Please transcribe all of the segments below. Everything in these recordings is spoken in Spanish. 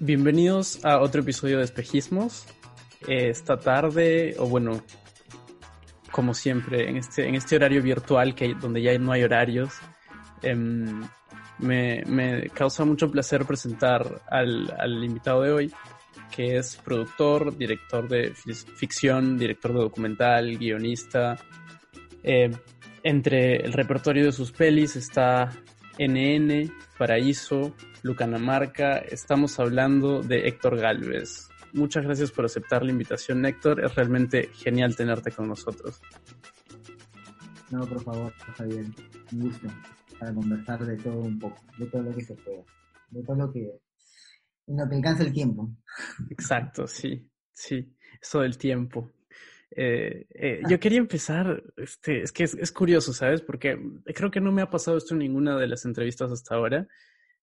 Bienvenidos a otro episodio de Espejismos. Esta tarde, o bueno, como siempre, en este, en este horario virtual que donde ya no hay horarios, em, me, me, causa mucho placer presentar al, al, invitado de hoy, que es productor, director de ficción, director de documental, guionista. Eh, entre el repertorio de sus pelis está NN, Paraíso, Lucanamarca. Estamos hablando de Héctor Galvez. Muchas gracias por aceptar la invitación, Héctor. Es realmente genial tenerte con nosotros. No, por favor, bien. Un gusto para conversar de todo un poco, de todo lo que se pueda, de todo lo que, en lo que alcanza el tiempo. Exacto, sí, sí, eso del tiempo. Eh, eh, yo quería empezar, este, es que es, es, curioso, ¿sabes? Porque creo que no me ha pasado esto en ninguna de las entrevistas hasta ahora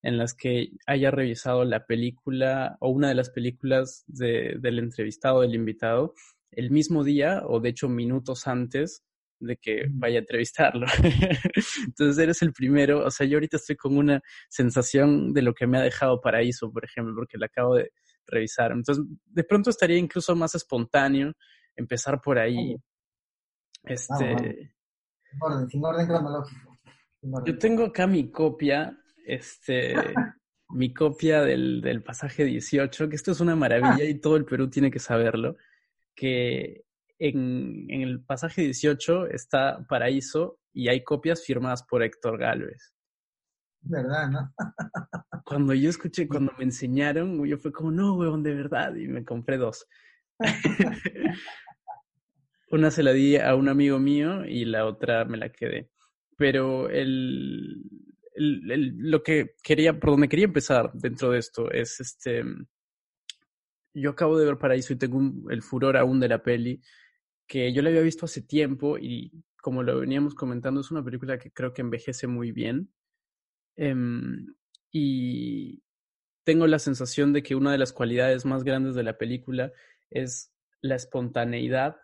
en las que haya revisado la película o una de las películas de, del entrevistado, del invitado, el mismo día o de hecho minutos antes de que vaya a entrevistarlo. Entonces eres el primero, o sea, yo ahorita estoy con una sensación de lo que me ha dejado Paraíso, por ejemplo, porque la acabo de revisar. Entonces, de pronto estaría incluso más espontáneo empezar por ahí. Este. Sin orden, sin orden cronológico. Yo tengo acá mi copia, este, mi copia del, del pasaje 18, que esto es una maravilla y todo el Perú tiene que saberlo, que en, en, el pasaje 18 está Paraíso y hay copias firmadas por Héctor Galvez. ¿Verdad, no? cuando yo escuché, cuando me enseñaron, yo fue como, no, weón, de verdad, y me compré dos. Una se la di a un amigo mío y la otra me la quedé. Pero el, el, el, lo que quería, por donde quería empezar dentro de esto es este. Yo acabo de ver Paraíso y tengo un, el furor aún de la peli, que yo la había visto hace tiempo y como lo veníamos comentando, es una película que creo que envejece muy bien. Um, y tengo la sensación de que una de las cualidades más grandes de la película es la espontaneidad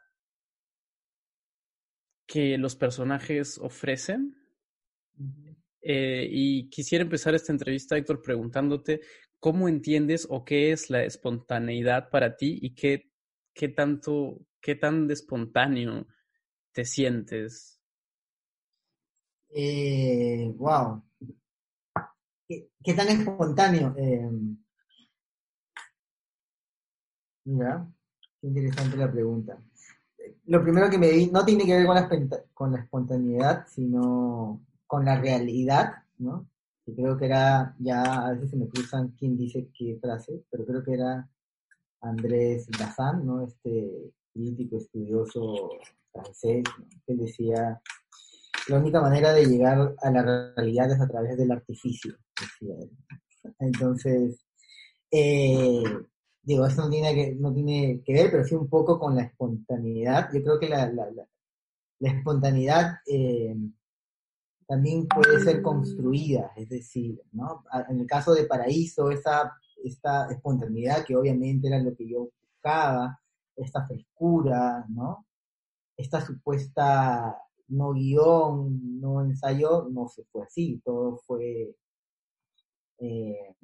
que los personajes ofrecen. Eh, y quisiera empezar esta entrevista, Héctor, preguntándote cómo entiendes o qué es la espontaneidad para ti y qué, qué tanto, qué tan de espontáneo te sientes. Eh, wow. ¿Qué, ¿Qué, tan espontáneo? Eh, mira, interesante la pregunta lo primero que me di no tiene que ver con la, con la espontaneidad, sino con la realidad, ¿no? Y creo que era, ya a veces se me cruzan quién dice qué frase, pero creo que era Andrés Bazin, ¿no? Este crítico, estudioso francés, ¿no? que decía, la única manera de llegar a la realidad es a través del artificio, decía él. Entonces, eh, digo, eso no tiene, que, no tiene que ver, pero sí un poco con la espontaneidad. Yo creo que la, la, la, la espontaneidad eh, también puede ser construida, es decir, ¿no? En el caso de Paraíso, esa, esta espontaneidad que obviamente era lo que yo buscaba, esta frescura, ¿no? Esta supuesta no guion, no ensayo, no se fue así, todo fue eh,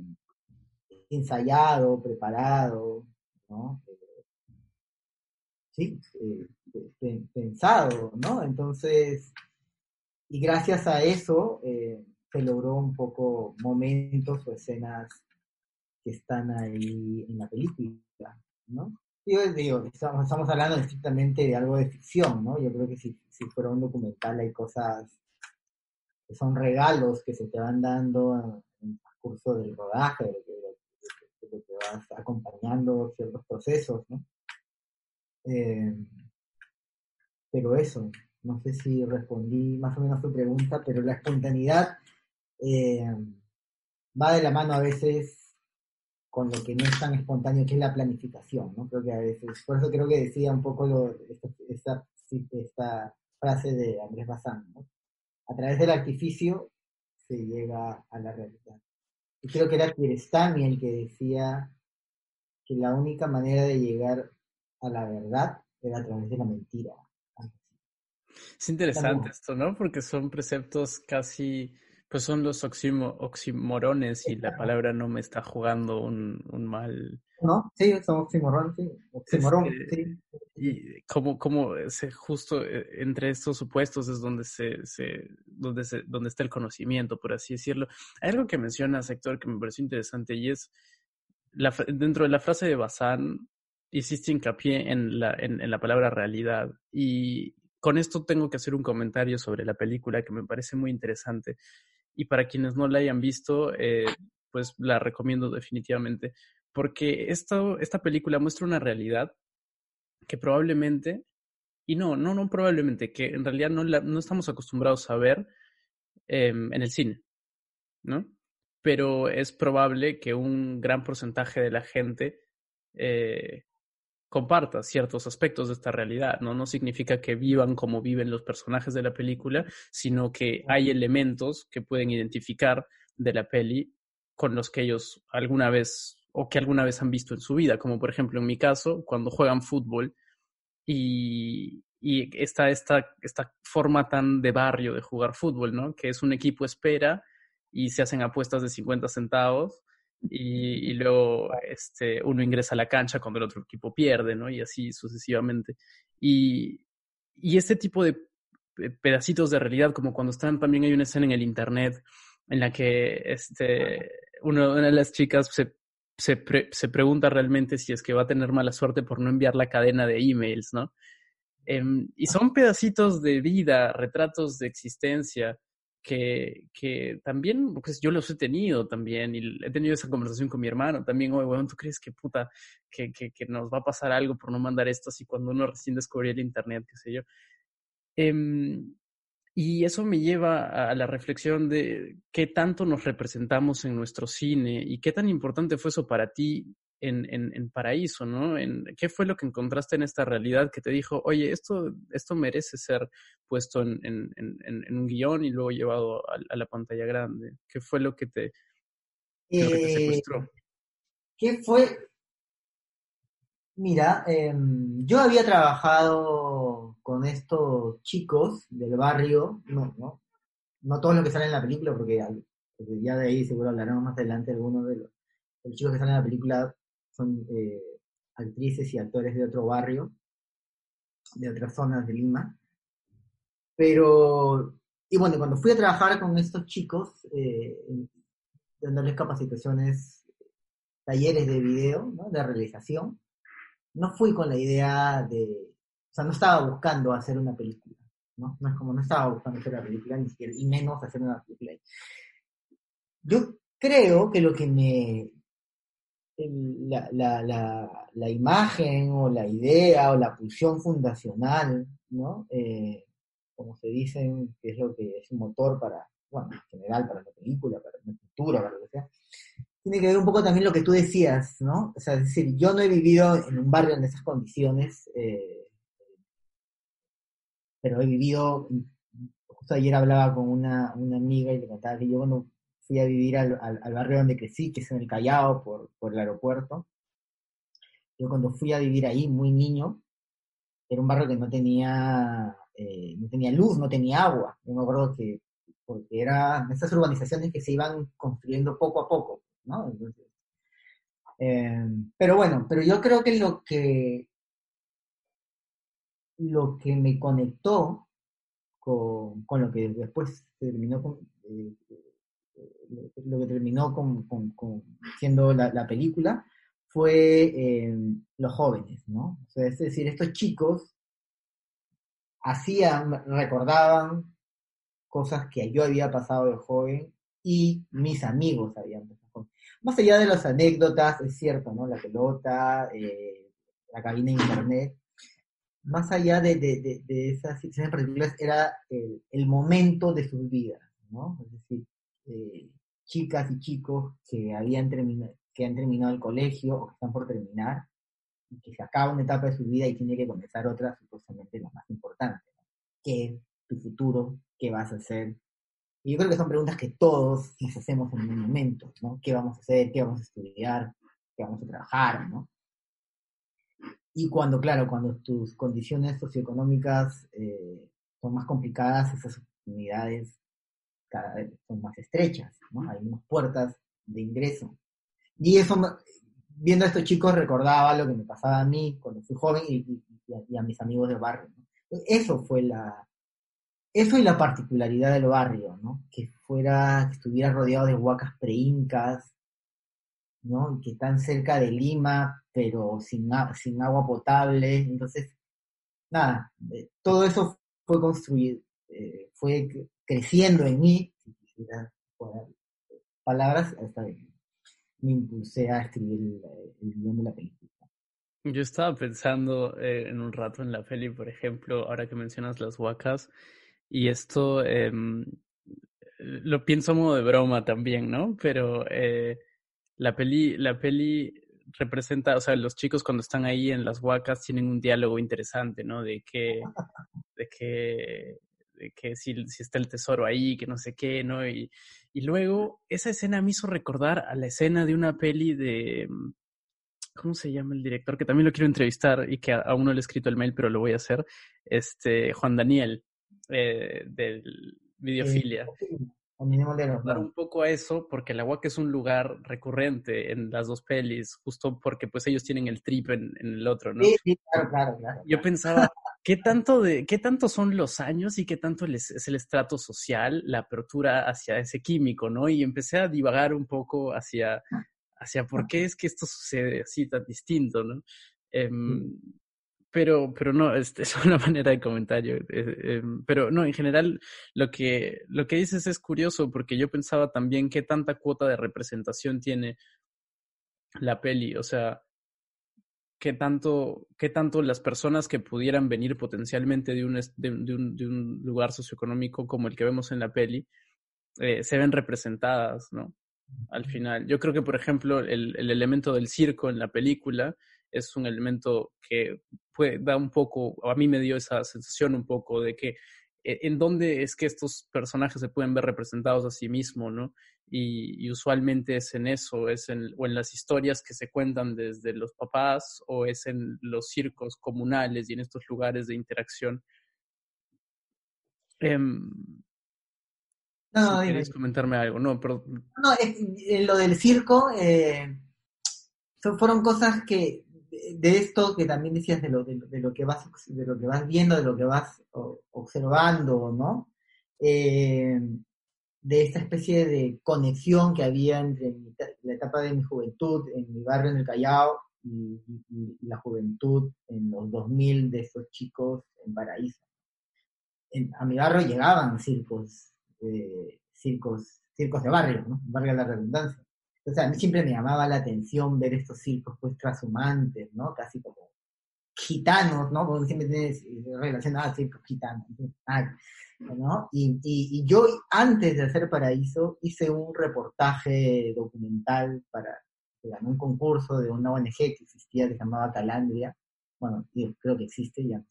ensayado, preparado, ¿no? sí, eh, pensado, ¿no? Entonces, y gracias a eso eh, se logró un poco momentos o escenas que están ahí en la película, ¿no? Yo digo, estamos, estamos hablando estrictamente de algo de ficción, ¿no? Yo creo que si, si fuera un documental hay cosas que son regalos que se te van dando en el transcurso del rodaje, de, te vas acompañando ciertos procesos, ¿no? Eh, pero eso, no sé si respondí más o menos tu pregunta, pero la espontaneidad eh, va de la mano a veces con lo que no es tan espontáneo, que es la planificación, ¿no? Creo que a veces, por eso creo que decía un poco lo, esta, esta, frase de Andrés Bazán, ¿no? A través del artificio se llega a la realidad. Y creo que era Kierstami el que decía que la única manera de llegar a la verdad era a través de la mentira. Es interesante esto, ¿no? Porque son preceptos casi, pues son los oximorones y la palabra no me está jugando un, mal... No, sí, son oximorones, sí. Oximorón, este, sí. Y como, como se, justo eh, entre estos supuestos es donde se, se, donde se, donde está el conocimiento, por así decirlo. Hay algo que menciona sector que me pareció interesante y es la, dentro de la frase de Bazán, hiciste hincapié en la, en, en la palabra realidad. Y con esto tengo que hacer un comentario sobre la película que me parece muy interesante. Y para quienes no la hayan visto, eh, pues la recomiendo definitivamente. Porque esto, esta película muestra una realidad que probablemente, y no, no, no probablemente, que en realidad no, la, no estamos acostumbrados a ver em, en el cine, ¿no? Pero es probable que un gran porcentaje de la gente eh, comparta ciertos aspectos de esta realidad, ¿no? No significa que vivan como viven los personajes de la película, sino que hay elementos que pueden identificar de la peli con los que ellos alguna vez o que alguna vez han visto en su vida, como por ejemplo en mi caso, cuando juegan fútbol y, y está esta, esta forma tan de barrio de jugar fútbol, ¿no? Que es un equipo espera y se hacen apuestas de 50 centavos y, luego este, uno ingresa a la cancha cuando el otro equipo pierde, ¿no? Y así sucesivamente. Y, y este tipo de pedacitos de realidad, como cuando están, también hay una escena en el internet en la que este, una de las chicas se, se, se, pregunta realmente si es que va a tener mala suerte por no enviar la cadena de emails, ¿no? Em, y son pedacitos de vida, retratos de existencia que, que también, pues yo los he tenido también, y he tenido esa conversación con mi hermano también, oye, bueno, ¿tú crees que puta, que, que, nos va a pasar algo por no mandar esto así cuando uno recién descubrió el Internet, qué sé yo? Eh, y eso me lleva a la reflexión de qué tanto nos representamos en nuestro cine y qué tan importante fue eso para ti en, en, en, Paraíso, ¿no? En, ¿Qué fue lo que encontraste en esta realidad que te dijo, oye, esto, esto merece ser puesto en, en un guion y luego llevado a, a, la pantalla grande? ¿Qué fue lo que te, eh, lo que te secuestró? ¿Qué fue? Mira, eh, yo había trabajado con estos chicos del barrio, no, no, no todos los que salen en la película, porque, porque ya de ahí seguro hablaremos más adelante algunos de los, de los chicos que salen en la película son eh, actrices y actores de otro barrio, de otras zonas de Lima. Pero, y bueno, cuando fui a trabajar con estos chicos, eh, dándoles capacitaciones, talleres de video, de realización, no fui con la idea de, o sea, no estaba buscando hacer una película, ¿no? No es como no estaba buscando hacer una película, ni siquiera, y menos hacer una película. Yo creo que lo que me la, la, la, la, imagen o la idea o la pulsión fundacional, ¿no? Eh, como se dicen, que es lo que es un motor para, bueno, en general para la película, para la cultura, para lo que sea, tiene que ver un poco también lo que tú decías, ¿no? O sea, es decir, yo no he vivido en un barrio en esas condiciones, eh, pero he vivido, justo ayer hablaba con una, una amiga y le contaba que yo cuando fui a vivir al, barrio donde crecí, que es en el Callao, por, por el aeropuerto. Yo cuando fui a vivir ahí, muy niño, era un barrio que no tenía, eh, no tenía luz, no tenía agua. Yo me acuerdo que, porque eran esas urbanizaciones que se iban construyendo poco a poco, ¿no? Eh, pero bueno, pero yo creo que lo que lo que me conectó con, con lo que después terminó con, eh, lo que terminó con, con, siendo la, la, película fue eh, los jóvenes, ¿no? O sea, es decir, estos chicos hacían, recordaban cosas que yo había pasado de joven y mis amigos habían pasado. Más allá de las anécdotas, es cierto, ¿no? La pelota, eh, la cabina de internet. más allá de, de, de, esas situaciones particulares, era el, el, momento de sus vidas, ¿no? Es decir, eh, chicas y chicos que habían que han terminado el colegio o que están por terminar, y que se acaba una etapa de su vida y tiene que comenzar otra, supuestamente lo más importante. ¿no? ¿Qué es tu futuro? ¿Qué vas a hacer? Y yo creo que son preguntas que todos nos hacemos en un momento, ¿no? ¿Qué vamos a hacer? ¿Qué vamos a estudiar? ¿Qué vamos a trabajar? ¿no? Y cuando, claro, cuando tus condiciones socioeconómicas eh, son más complicadas, esas oportunidades cada vez son más estrechas, ¿no? Hay unas puertas de ingreso. Y eso, viendo a estos chicos, recordaba lo que me pasaba a mí cuando fui joven y, a, mis amigos del barrio. Eso fue la... Eso y la particularidad del barrio, ¿no? Que fuera, que estuviera rodeado de huacas preincas, ¿no? Que están cerca de Lima, pero sin, sin agua potable. Entonces, nada, eh, todo eso fue construido, eh, fue creciendo en mí, poner palabras, hasta me impulsé a escribir el, guion de la película. Yo estaba pensando eh, en un rato en la peli, por ejemplo, ahora que mencionas las huacas, y esto em, lo pienso como de broma también, ¿no? Pero la peli, la peli representa, o sea, los chicos cuando están ahí en las huacas tienen un diálogo interesante, ¿no? De que, de que, que si, si está el tesoro ahí, que no sé qué, ¿no? Y, y luego esa escena me hizo recordar a la escena de una peli de, ¿cómo se llama el director? Que también lo quiero entrevistar y que aún no le he escrito el mail, pero lo voy a hacer. Este, Juan Daniel, eh, del Videofilia. Dar un poco a eso, porque la Huaca es un lugar recurrente en las dos pelis, justo porque pues ellos tienen el trip en, el otro, ¿no? Sí, sí, claro, claro, claro. Yo pensaba, ¿qué tanto, de, ¿qué tanto son los años y qué tanto es el estrato social, la apertura hacia ese químico, ¿no? Y empecé a divagar un poco hacia, hacia por qué es que esto sucede así tan distinto, ¿no? Em, pero, pero no, es, es una manera de comentario. Eh, em, pero no, en general, lo que, lo que dices es curioso porque yo pensaba también qué tanta cuota de representación tiene la peli. O sea, qué tanto, qué tanto las personas que pudieran venir potencialmente de un, de, un, de un, lugar socioeconómico como el que vemos en la peli, eh, se ven representadas, ¿no? Al final. Yo creo que, por ejemplo, el, el elemento del circo en la película es un elemento que puede, da un poco, a mí me dio esa sensación un poco de que en dónde es que estos personajes se pueden ver representados a sí mismos, ¿no? Y, usualmente es en eso, es en, o en las historias que se cuentan desde los papás, o es en los circos comunales y en estos lugares de interacción. Em, no, si quieres comentarme algo, no, pero... No, es, lo del circo, eh, fueron cosas que de esto que también decías de lo, de, lo que vas de lo que vas viendo, de lo que vas observando, ¿no? Eh, de esta especie de conexión que había entre la etapa de mi juventud en mi barrio en el Callao y, la juventud en los 2000 de esos chicos en Paraíso. a mi barrio llegaban circos, eh, circos, circos de barrio, ¿no? De la redundancia o sea, a mí siempre me llamaba la atención ver estos circos pues trashumantes, ¿no? Casi como gitanos, ¿no? Porque siempre tienes relación a circos gitanos, ¿no? Y, y, yo antes de hacer Paraíso hice un reportaje documental para, ganó un concurso de una ONG que existía que se llamaba Calandria, bueno, creo que existe ya.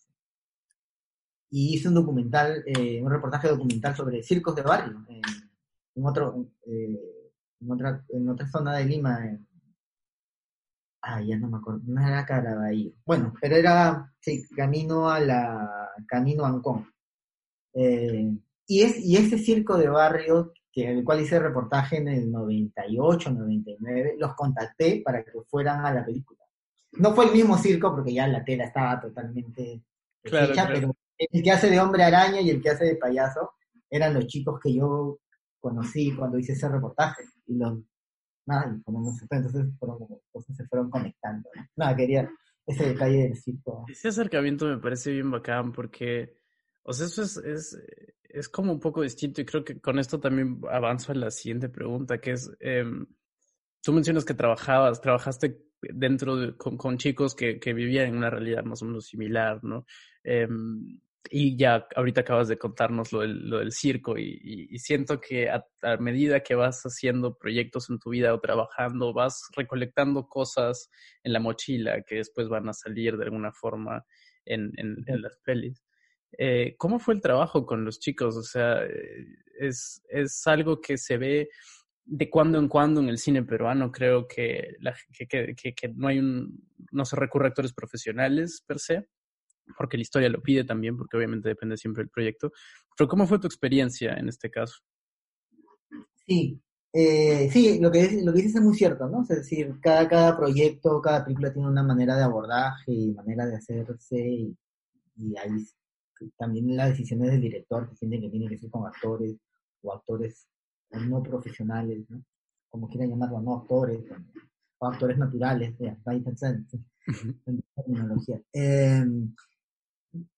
Y hice un documental, eh, un reportaje documental sobre circos de barrio, en otro, eh, en otra, en otra zona de Lima. Ah, ya no me acuerdo, no era Caraballo. Bueno, pero era, sí, camino a la, camino a Ancón. Eh, y, es, y ese circo de barrio, que el cual hice reportaje en el 98, 99, los contacté para que fueran a la película. No fue el mismo circo porque ya la tela estaba totalmente hecha, pero el que hace de hombre araña y el que hace de payaso eran los chicos que yo conocí cuando hice ese reportaje y los nada, y como entonces fueron cosas se fueron conectando. Nada, quería ese detalle del circo. Ese acercamiento me parece bien bacán porque, o sea, eso es, es, es como un poco distinto y creo que con esto también avanzo a la siguiente pregunta, que es, eh, tú mencionas que trabajabas, trabajaste dentro de, con, chicos que, que, vivían en una realidad más o menos similar, ¿no? Em, y ya ahorita acabas de contarnos lo del, circo y, siento que a, medida que vas haciendo proyectos en tu vida o trabajando, vas recolectando cosas en la mochila que después van a salir de alguna forma en, las pelis. Eh, ¿Cómo fue el trabajo con los chicos? O sea, es, es algo que se ve de cuando en cuando en el cine peruano. Creo que, que no hay un, no se recurre a actores profesionales per se porque la historia lo pide también, porque obviamente depende siempre del proyecto. Pero ¿cómo fue tu experiencia en este caso? Sí, eh, sí, lo que, lo que dices es muy cierto, ¿no? Es decir, cada, cada proyecto, cada película tiene una manera de abordaje y manera de hacerse y, y hay también las decisiones del director que sienten que tiene que ser con actores o actores no profesionales, ¿no? Como quieran llamarlo, no actores, o actores naturales, ya, en terminología. Eh,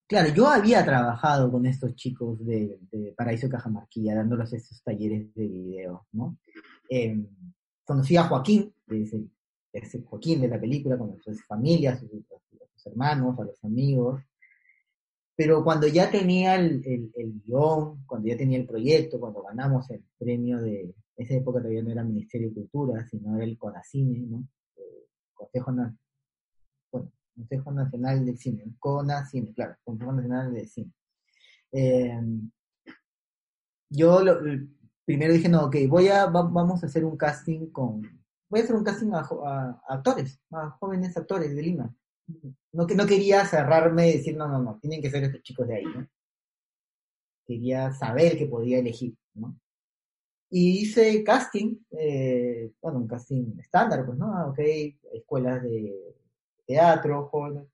Claro, yo había trabajado con estos chicos de, Paraíso Cajamarquilla, dándoles estos talleres de video, ¿no? Eh, conocí a Joaquín, ese, Joaquín de la película, con sus familias, sus, sus, hermanos, a los amigos, pero cuando ya tenía el, el, guion, cuando ya tenía el proyecto, cuando ganamos el premio de, esa época todavía no era Ministerio de Cultura, sino era el CONACINE, ¿no? Eh, Consejo Consejo Nacional del Cine, CONA Cine, claro, Consejo Nacional del Cine. Eh, yo primero dije, no, ok, voy a, vamos a hacer un casting con, voy a hacer un casting a, actores, a jóvenes actores de Lima. No, no quería cerrarme y decir, no, no, no, tienen que ser estos chicos de ahí, ¿no? Quería saber que podía elegir, ¿no? Y hice casting, eh, bueno, un casting estándar, pues, ¿no? Ah, ok, escuelas de teatro, jóvenes.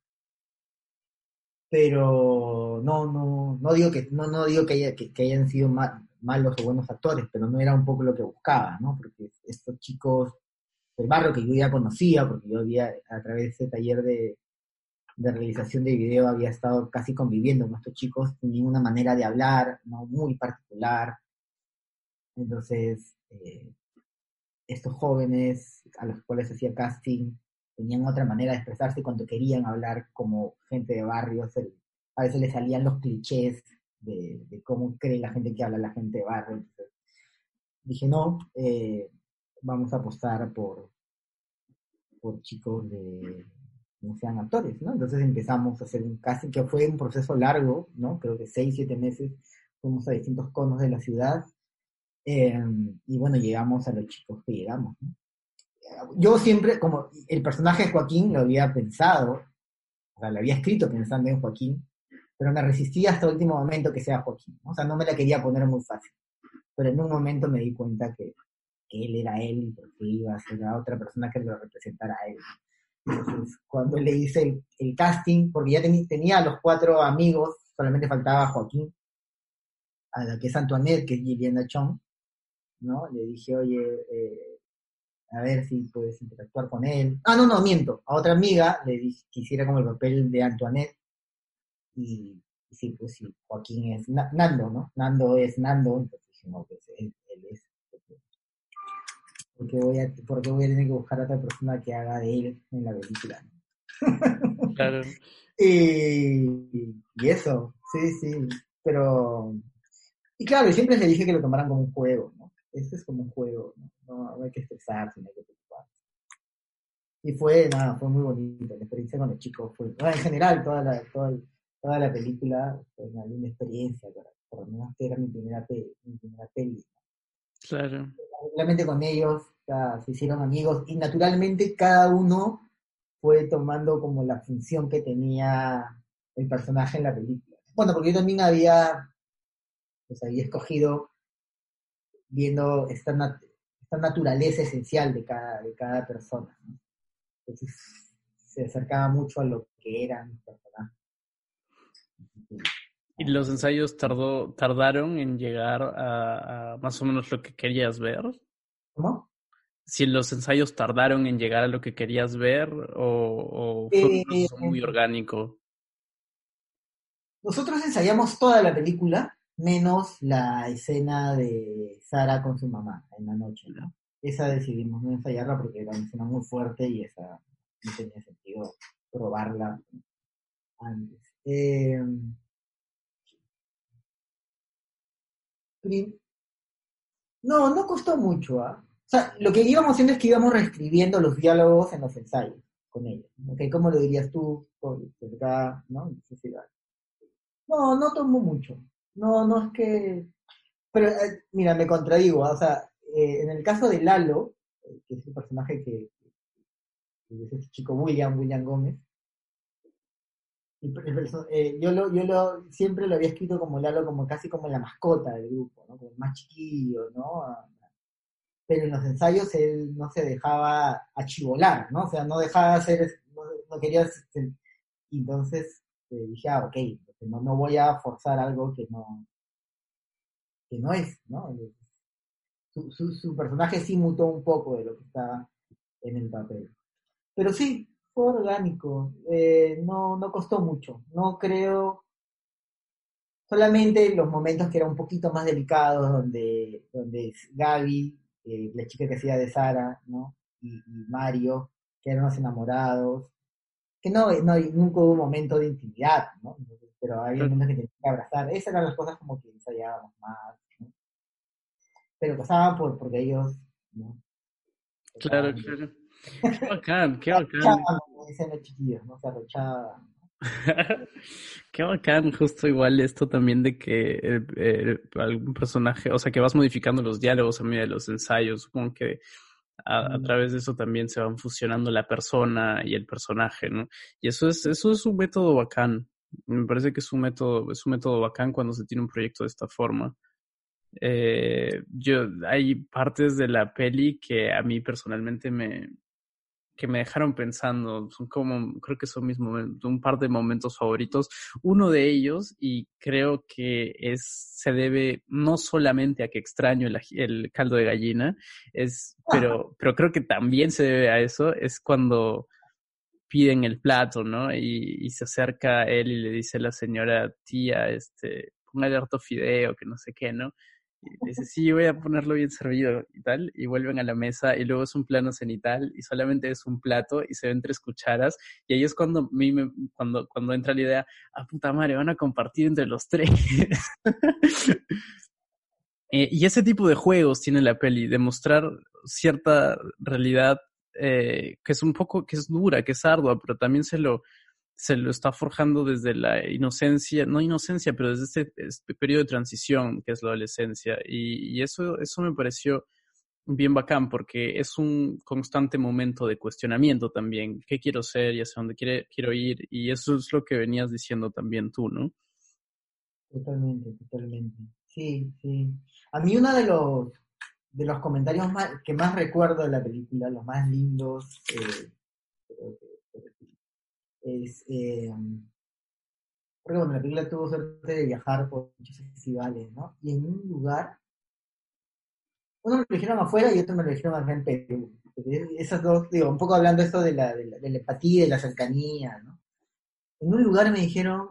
Pero no, no, no digo que, no, no digo que, haya, que, hayan sido malos o buenos actores, pero no era un poco lo que buscaba, ¿no? Porque estos chicos del barrio que yo ya conocía, porque yo había, a través de ese taller de, de realización de video, había estado casi conviviendo con estos chicos, tenían una manera de hablar, ¿no? Muy particular. Entonces, eh, estos jóvenes a los cuales hacía casting, tenían otra manera de expresarse cuando querían hablar como gente de barrios. A veces les salían los clichés de, cómo cree la gente que habla la gente de barrio. dije, no, eh, vamos a apostar por, por chicos de no sean actores, ¿no? Entonces empezamos a hacer un casting que fue un proceso largo, ¿no? Creo que seis, siete meses fuimos a distintos conos de la ciudad eh, y bueno, llegamos a los chicos que llegamos, ¿no? Yo siempre, como el personaje de Joaquín lo había pensado, o sea, lo había escrito pensando en Joaquín, pero me resistía hasta el último momento que sea Joaquín, o sea, no me la quería poner muy fácil, pero en un momento me di cuenta que, él era él y porque iba a ser a otra persona que lo representara a él. Entonces, cuando le hice el, casting, porque ya tenía a los cuatro amigos, solamente faltaba Joaquín, a la que es Antoinette, que es Gillian Chong, ¿no? Le dije, oye, eh, a ver si puedes interactuar con él. Ah, no, no, miento. A otra amiga le dije que hiciera como el papel de Antoinette. Y, sí, pues sí, Joaquín es Nando, ¿no? Nando es Nando, entonces dije, no, pues él, es. Porque voy, a, porque voy a tener que buscar a otra persona que haga de él en la película. Claro. y, y eso, sí, sí. Pero. Y claro, siempre le dije que lo tomaran como un juego, ¿no? Este es como un juego, ¿no? No, hay que estresarse, no hay que preocuparse. Y fue, nada, fue muy bonito. La experiencia con los chicos fue, en general, toda la, toda, toda la película fue una linda experiencia, por lo menos que era mi primera, mi primera peli. Claro. Realmente con ellos se hicieron amigos y naturalmente cada uno fue tomando como la función que tenía el personaje en la película. Bueno, porque yo también había, pues había escogido viendo esta, esta naturaleza esencial de cada, de cada persona. Entonces se acercaba mucho a lo que eran personajes. ¿Y los ensayos tardó, tardaron en llegar a, más o menos lo que querías ver? ¿Cómo? Si los ensayos tardaron en llegar a lo que querías ver o, fue un proceso muy eh, orgánico. Nosotros ensayamos toda la película menos la escena de Sara con su mamá en la noche, ¿no? Esa decidimos no ensayarla porque era una escena muy fuerte y esa no tenía sentido probarla antes. Eh, no, no costó mucho. ¿ah? Lo que íbamos haciendo es que íbamos reescribiendo los diálogos en los ensayos con ella. ¿okay? ¿Cómo lo dirías tú? ¿no? no, no tomó mucho. No, no es que... Pero, eh, mira, me contradigo. ¿ah? O sea, eh, en el caso de Lalo, eh, que es el personaje que, es ese chico William, William Gómez, eh, yo lo, yo lo, siempre lo había escrito como Lalo, como casi como la mascota del grupo, ¿no? Como el más chiquillo, ¿no? Pero en los ensayos él no se dejaba achivolar, ¿no? O sea, no dejaba de hacer, no, quería... Y entonces eh, dije, ah, ok, no, no voy a forzar algo que no, que no es, ¿no? Su, su, su personaje sí mutó un poco de lo que estaba en el papel. Pero sí, fue orgánico, eh, no, no costó mucho, no creo, solamente los momentos que eran un poquito más delicados, donde, donde Gaby, eh, la chica que hacía de Sara, ¿no? Y, Mario, que eran los enamorados, que no, no, nunca hubo un momento de intimidad, ¿no? Pero había momentos que tenían que abrazar, esas eran las cosas como que ensayábamos más, ¿no? Pero pasaban por, porque ellos, ¿no? Claro, claro. Qué bacán, qué bacán. Qué bacán, justo igual esto también de que algún personaje, o sea, que vas modificando los diálogos a medida de los ensayos, supongo que a, través de eso también se van fusionando la persona y el personaje, ¿no? Y eso es, eso es un método bacán. Me parece que es un método, es un método bacán cuando se tiene un proyecto de esta forma. Eh, yo, hay partes de la peli que a mí personalmente me, que me dejaron pensando, son como, creo que son mis momentos, un par de momentos favoritos. Uno de ellos, y creo que es, se debe no solamente a que extraño el, caldo de gallina, es, pero, pero creo que también se debe a eso, es cuando piden el plato, ¿no? Y, se acerca a él y le dice a la señora tía, este, póngale harto fideo, que no sé qué, ¿no? Y dice, sí, voy a ponerlo bien servido y tal, y vuelven a la mesa y luego es un plano cenital y solamente es un plato y se ven tres cucharas y ahí es cuando, mí cuando, cuando entra la idea, ah, puta madre, van a compartir entre los tres. Eh, y ese tipo de juegos tiene la peli, demostrar cierta realidad eh, que es un poco, que es dura, que es ardua, pero también se lo, se lo está forjando desde la inocencia, no inocencia, pero desde este, este periodo de transición que es la adolescencia. Y, eso, eso me pareció bien bacán porque es un constante momento de cuestionamiento también. ¿Qué quiero ser y hacia dónde quiere, quiero ir? Y eso es lo que venías diciendo también tú, ¿no? Totalmente, totalmente. Sí, sí. A mí uno de los, de los comentarios que más recuerdo de la película, los más lindos, eh, es, eh, porque bueno, la película tuvo suerte de viajar por muchos festivales, ¿no? Y en un lugar, uno me lo dijeron afuera y otro me lo dijeron acá en Perú. Esas dos, digo, un poco hablando esto de la, de la, de la empatía, de la cercanía, ¿no? En un lugar me dijeron,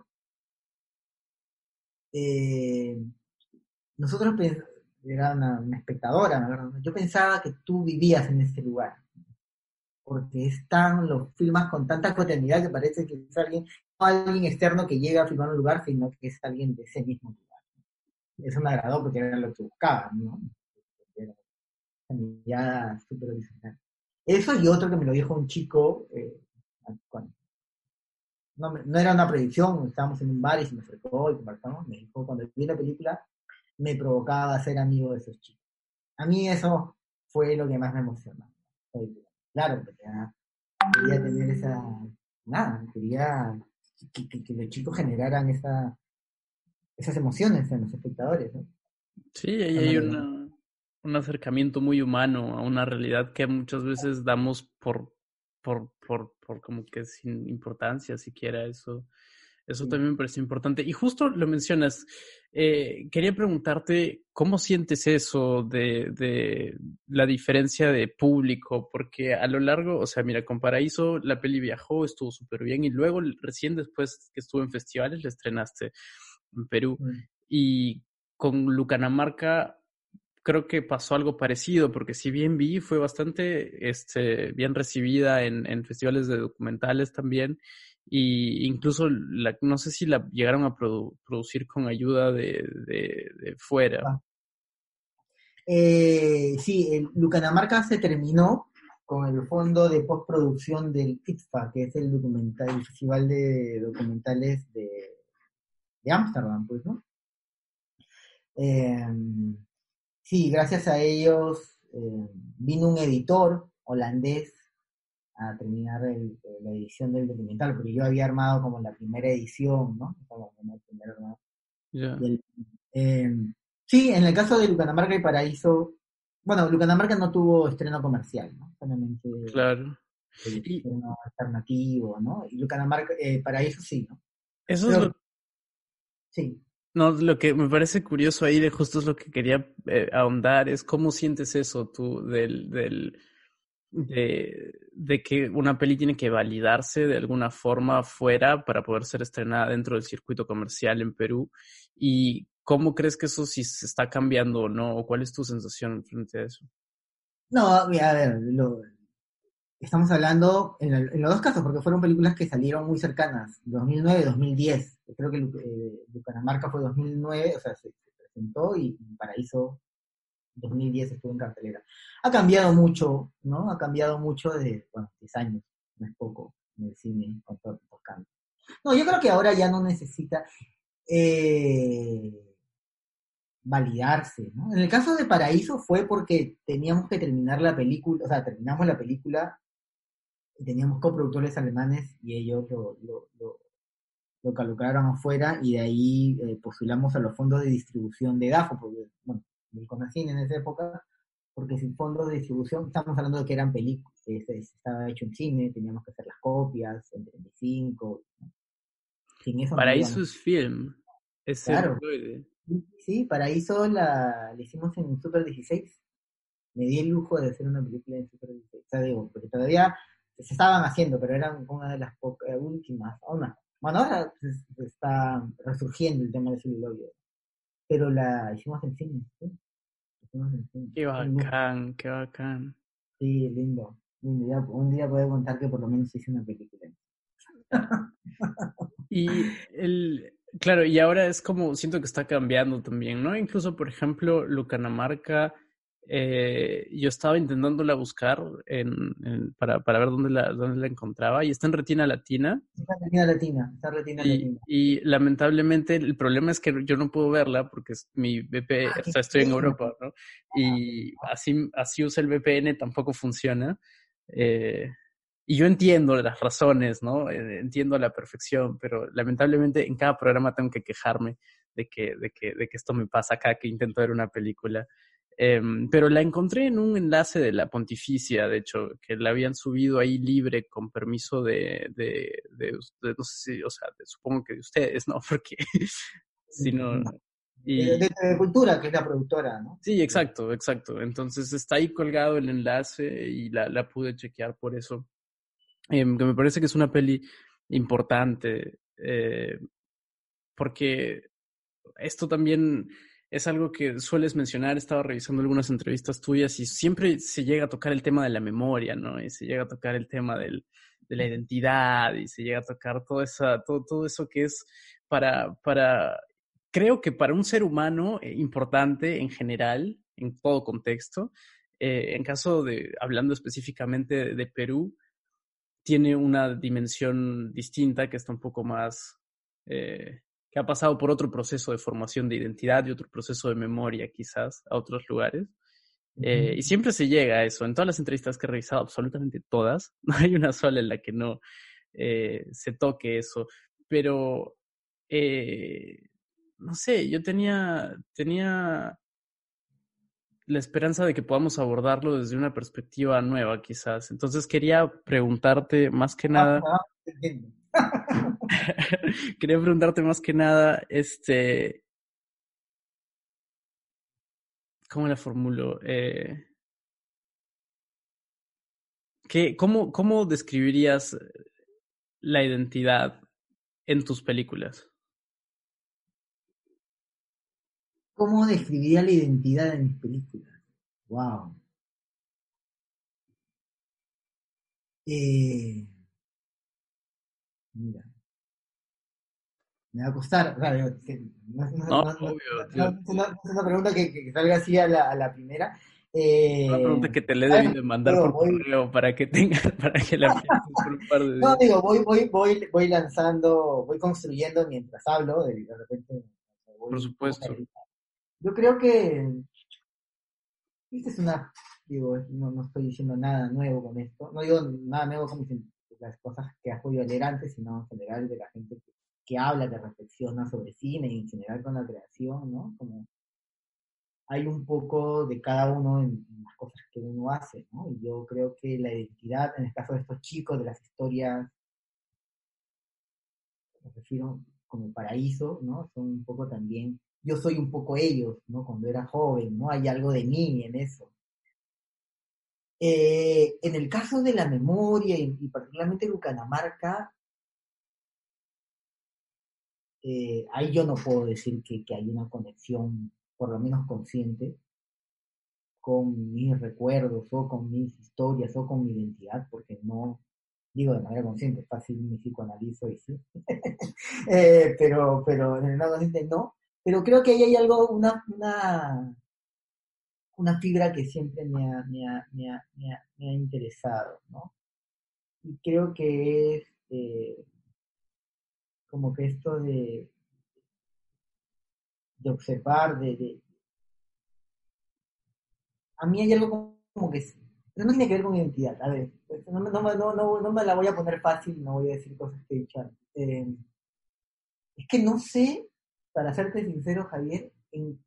eh, nosotros era una, una espectadora, ¿no? yo pensaba que tú vivías en este lugar porque están, los filmas con tanta cotidianidad que parece que es alguien, no alguien externo que llega a filmar un lugar, sino que es alguien de ese mismo lugar. Eso me agradó porque era lo que buscaba, ¿no? Era súper horizontal. Eso y otro que me lo dijo un chico, eh, no, no, era una predicción, estábamos en un bar y se me acercó y conversamos, me dijo, cuando vi la película, me provocaba ser amigo de esos chicos. A mí eso fue lo que más me emocionó claro, quería, quería tener esa, nada, quería que, los chicos generaran esa, esas emociones en los espectadores, ¿no? Sí, ahí hay una, un acercamiento muy humano a una realidad que muchas veces damos por, por, por, por como que sin importancia siquiera eso. Eso también me parece importante. Y justo lo mencionas, eh, quería preguntarte cómo sientes eso de, de, la diferencia de público, porque a lo largo, o sea, mira, con Paraíso la peli viajó, estuvo súper bien y luego recién después que estuvo en festivales la estrenaste en Perú. Mm. Y con Lucanamarca creo que pasó algo parecido, porque si bien vi, fue bastante este, bien recibida en, en festivales de documentales también, y incluso la, no sé si la llegaron a produ producir con ayuda de, de, de fuera. Ah. Eh, sí, Lucanamarca se terminó con el fondo de postproducción del FITFA, que es el documental, el Festival de Documentales de Ámsterdam, pues, ¿no? Eh, sí, gracias a ellos eh, vino un editor holandés a terminar el, la edición del documental, porque yo había armado como la primera edición, ¿no? Eh, sí, en el caso de Lucanamarca y Paraíso, bueno, Lucanamarca no tuvo estreno comercial, ¿no? Solamente claro. el estreno alternativo, ¿no? Y Lucanamarca, eh, Paraíso sí, ¿no? Eso Pero, es lo, Sí. no, lo que me parece curioso ahí, de justo es lo que quería eh, ahondar, es cómo sientes eso tú del, del de, de que una peli tiene que validarse de alguna forma fuera para poder ser estrenada dentro del circuito comercial en Perú y cómo crees que eso sí se está cambiando o no, o cuál es tu sensación frente a eso. No, a ver, lo, estamos hablando en, los dos casos, porque fueron películas que salieron muy cercanas, 2009 y 2010. Creo que eh, fue 2009, o sea, se, se presentó y Paraíso 2010 estuvo en cartelera. Ha cambiado mucho, ¿no? Ha cambiado mucho desde, bueno, 10 años, no es poco, en el cine, con todos estos cambios. No, yo creo que ahora ya no necesita eh, validarse, ¿no? En el caso de Paraíso fue porque teníamos que terminar la película, o sea, terminamos la película y teníamos coproductores alemanes y ellos lo, lo, lo, lo colocaron afuera y de ahí eh, postulamos a los fondos de distribución de DAFO, porque, bueno, del CONACIN en esa época, porque sin fondos de distribución, estamos hablando de que eran películas, este, estaba hecho en cine, teníamos que hacer las copias en 35. ¿no? Sin eso Paraíso no es film, es claro. Sí, Paraíso la, la hicimos en Super 16. Me di el lujo de hacer una película en Super 16. O sea, digo, porque todavía se estaban haciendo, pero eran una de las últimas. Una. Bueno, ahora pues, está resurgiendo el tema de celuloide pero la hicimos en cine, ¿sí? Hicimos en cine. Qué bacán, qué bacán. Sí, lindo. lindo. Ya, un día puedo contar que por lo menos hice una película. y el, claro, y ahora es como, siento que está cambiando también, ¿no? Incluso, por ejemplo, Lucanamarca, eh, yo estaba intentándola buscar en, en, para, para ver dónde la, dónde la encontraba y está en Retina Latina. Está en Retina Latina, está en Retina y, Latina. Y lamentablemente el problema es que yo no puedo verla porque es mi VPN, ah, o sea, estoy en Europa, ¿no? Y así, así usa el VPN, tampoco funciona. Eh, y yo entiendo las razones, ¿no? Eh, entiendo a la perfección, pero lamentablemente en cada programa tengo que quejarme de que, de que, de que esto me pasa acá, que intento ver una película. Eh, pero la encontré en un enlace de la Pontificia, de hecho, que la habían subido ahí libre con permiso de, de, de, de no sé si, o sea, supongo que de ustedes, ¿no? Porque si no... Y... De, Cultura, que es la productora, ¿no? Sí, exacto, exacto. Entonces está ahí colgado el enlace y la, la pude chequear por eso. Eh, que me parece que es una peli importante, eh, porque esto también es algo que sueles mencionar, estaba revisando algunas entrevistas tuyas y siempre se llega a tocar el tema de la memoria, ¿no? Y se llega a tocar el tema del, de la identidad y se llega a tocar todo, esa, todo, todo eso que es para, para, creo que para un ser humano eh, importante en general, en todo contexto, eh, en caso de, hablando específicamente de, Perú, tiene una dimensión distinta que está un poco más... Eh, que ha pasado por otro proceso de formación de identidad y otro proceso de memoria quizás a otros lugares. Uh -huh. eh, y siempre se llega a eso. En todas las entrevistas que he revisado, absolutamente todas, no hay una sola en la que no eh, se toque eso. Pero, eh, no sé, yo tenía, tenía la esperanza de que podamos abordarlo desde una perspectiva nueva, quizás. Entonces quería preguntarte más que nada. Quería preguntarte más que nada, este. ¿Cómo la formulo? Eh, ¿qué, cómo, ¿Cómo describirías la identidad en tus películas? ¿Cómo describiría la identidad de mis películas? Wow. Eh, mira. Me va a costar, claro, no, es una pregunta que, salga así a la, a la primera. Eh, una pregunta que te le deben de mandar por correo para que tenga, para que la por un par de días. No, digo, voy, voy, voy, voy lanzando, voy construyendo mientras hablo, de, repente. por supuesto. Yo creo que esta es una, digo, no, no estoy diciendo nada nuevo con esto, no digo nada nuevo con las cosas que has podido leer antes, sino en general de la gente que que habla, que reflexiona sobre cine y en general con la creación, ¿no? Como hay un poco de cada uno en, las cosas que uno hace, ¿no? Y yo creo que la identidad, en el caso de estos chicos, de las historias, me refiero como paraíso, ¿no? Son un poco también, yo soy un poco ellos, ¿no? Cuando era joven, ¿no? Hay algo de mí en eso. Eh, en el caso de la memoria y, y particularmente Lucanamarca, eh, ahí yo no puedo decir que, hay una conexión, por lo menos consciente, con mis recuerdos o con mis historias o con mi identidad, porque no, digo de manera consciente, fácil me psicoanalizo y sí, eh, pero, pero el lado consciente no, pero creo que ahí hay algo, una, una, una fibra que siempre me ha, me ha, me ha, me ha, interesado, ¿no? Y creo que es eh, como que esto de, de observar, de, A mí hay algo como que... No tiene que ver con identidad, a ver, pues, no, no, me la voy a poner fácil, no voy a decir cosas que he dicho antes. Eh, es que no sé, para serte sincero, Javier, en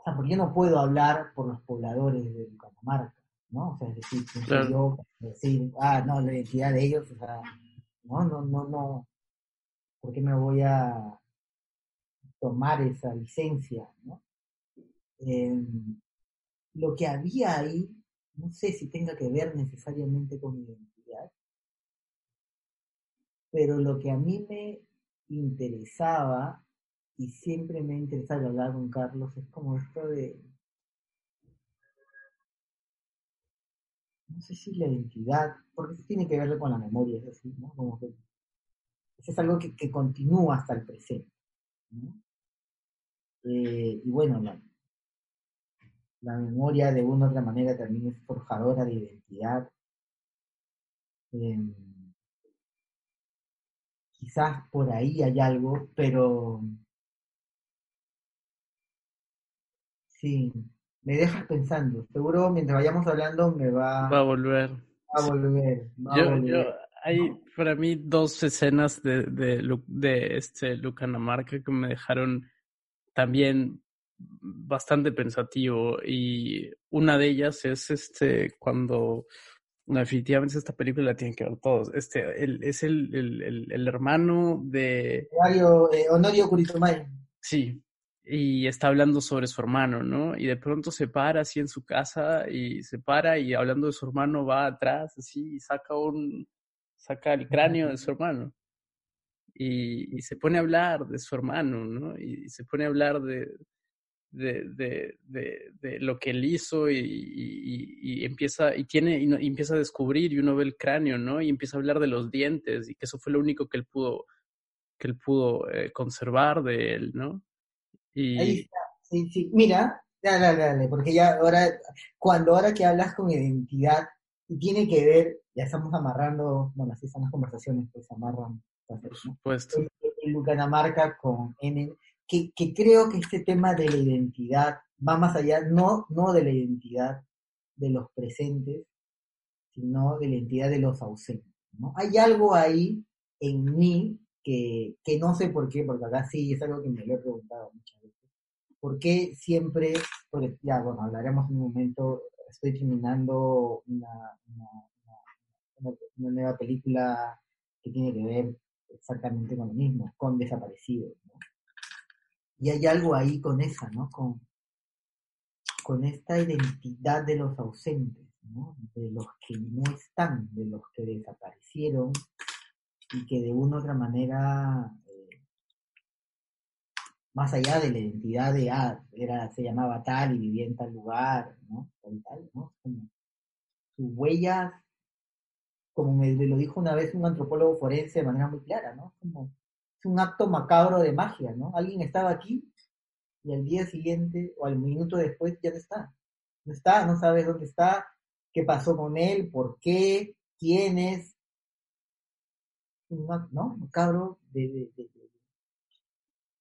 o sea, porque yo no puedo hablar por los pobladores de Catamarca, ¿no? O sea, es decir, yo decir, ah, no, la identidad de ellos, o sea, no, no, no, no. ¿Por qué me voy a tomar esa licencia? ¿no? Em, lo que había ahí, no sé si tenga que ver necesariamente con mi identidad, pero lo que a mí me interesaba y siempre me ha interesado hablar con Carlos es como esto de no sé si la identidad, porque eso tiene que ver con la memoria, es así, ¿no? Como que eso es algo que, continúa hasta el presente. Eh, y bueno, la, la, memoria de una u otra manera también es forjadora de identidad. Em, quizás por ahí hay algo, pero sí, me dejas pensando. Seguro mientras vayamos hablando me va, va a volver. Va a volver. yo, hay para mí dos escenas de, de, de este Lucanamarca que me dejaron también bastante pensativo y una de ellas es este cuando definitivamente esta película la tienen que ver todos este el, es el, el, el, hermano de Honorio, eh, Honorio sí y está hablando sobre su hermano, ¿no? Y de pronto se para así en su casa y se para y hablando de su hermano va atrás así y saca un, saca el cráneo de su hermano. Y, y se pone a hablar de su hermano, ¿no? Y, se pone a hablar de, de, de, de, de lo que él hizo y, y, empieza y tiene y, empieza a descubrir y uno ve el cráneo, ¿no? Y empieza a hablar de los dientes y que eso fue lo único que él pudo que él pudo eh, conservar de él, ¿no? Ahí está. Sí, sí. Mira, dale, dale, porque ya ahora, cuando ahora que hablas con identidad, tiene que ver, ya estamos amarrando, bueno, así están las conversaciones, pues amarran. Por supuesto. El, Lucanamarca con N, que, que creo que este tema de la identidad va más allá, no, no de la identidad de los presentes, sino de la identidad de los ausentes. ¿no? Hay algo ahí en mí que, que no sé por qué, porque acá sí es algo que me lo he preguntado muchas ¿Por qué siempre, porque ya, bueno, hablaremos en un momento, estoy terminando una, una, nueva película que tiene que ver exactamente con lo mismo, con desaparecidos. Y hay algo ahí con esa, ¿no? Con, con esta identidad de los ausentes, ¿no? De los que no están, de los que desaparecieron y que de una u otra manera más allá de la identidad de, ah, era, se llamaba tal y vivía en tal lugar, ¿no? Tal, tal, ¿no? Como sus huellas, como me lo dijo una vez un antropólogo forense de manera muy clara, ¿no? Como, es un acto macabro de magia, ¿no? Alguien estaba aquí y al día siguiente o al minuto después ya no está. No está, no sabes dónde está, qué pasó con él, por qué, quién es. ¿No? Macabro de, de,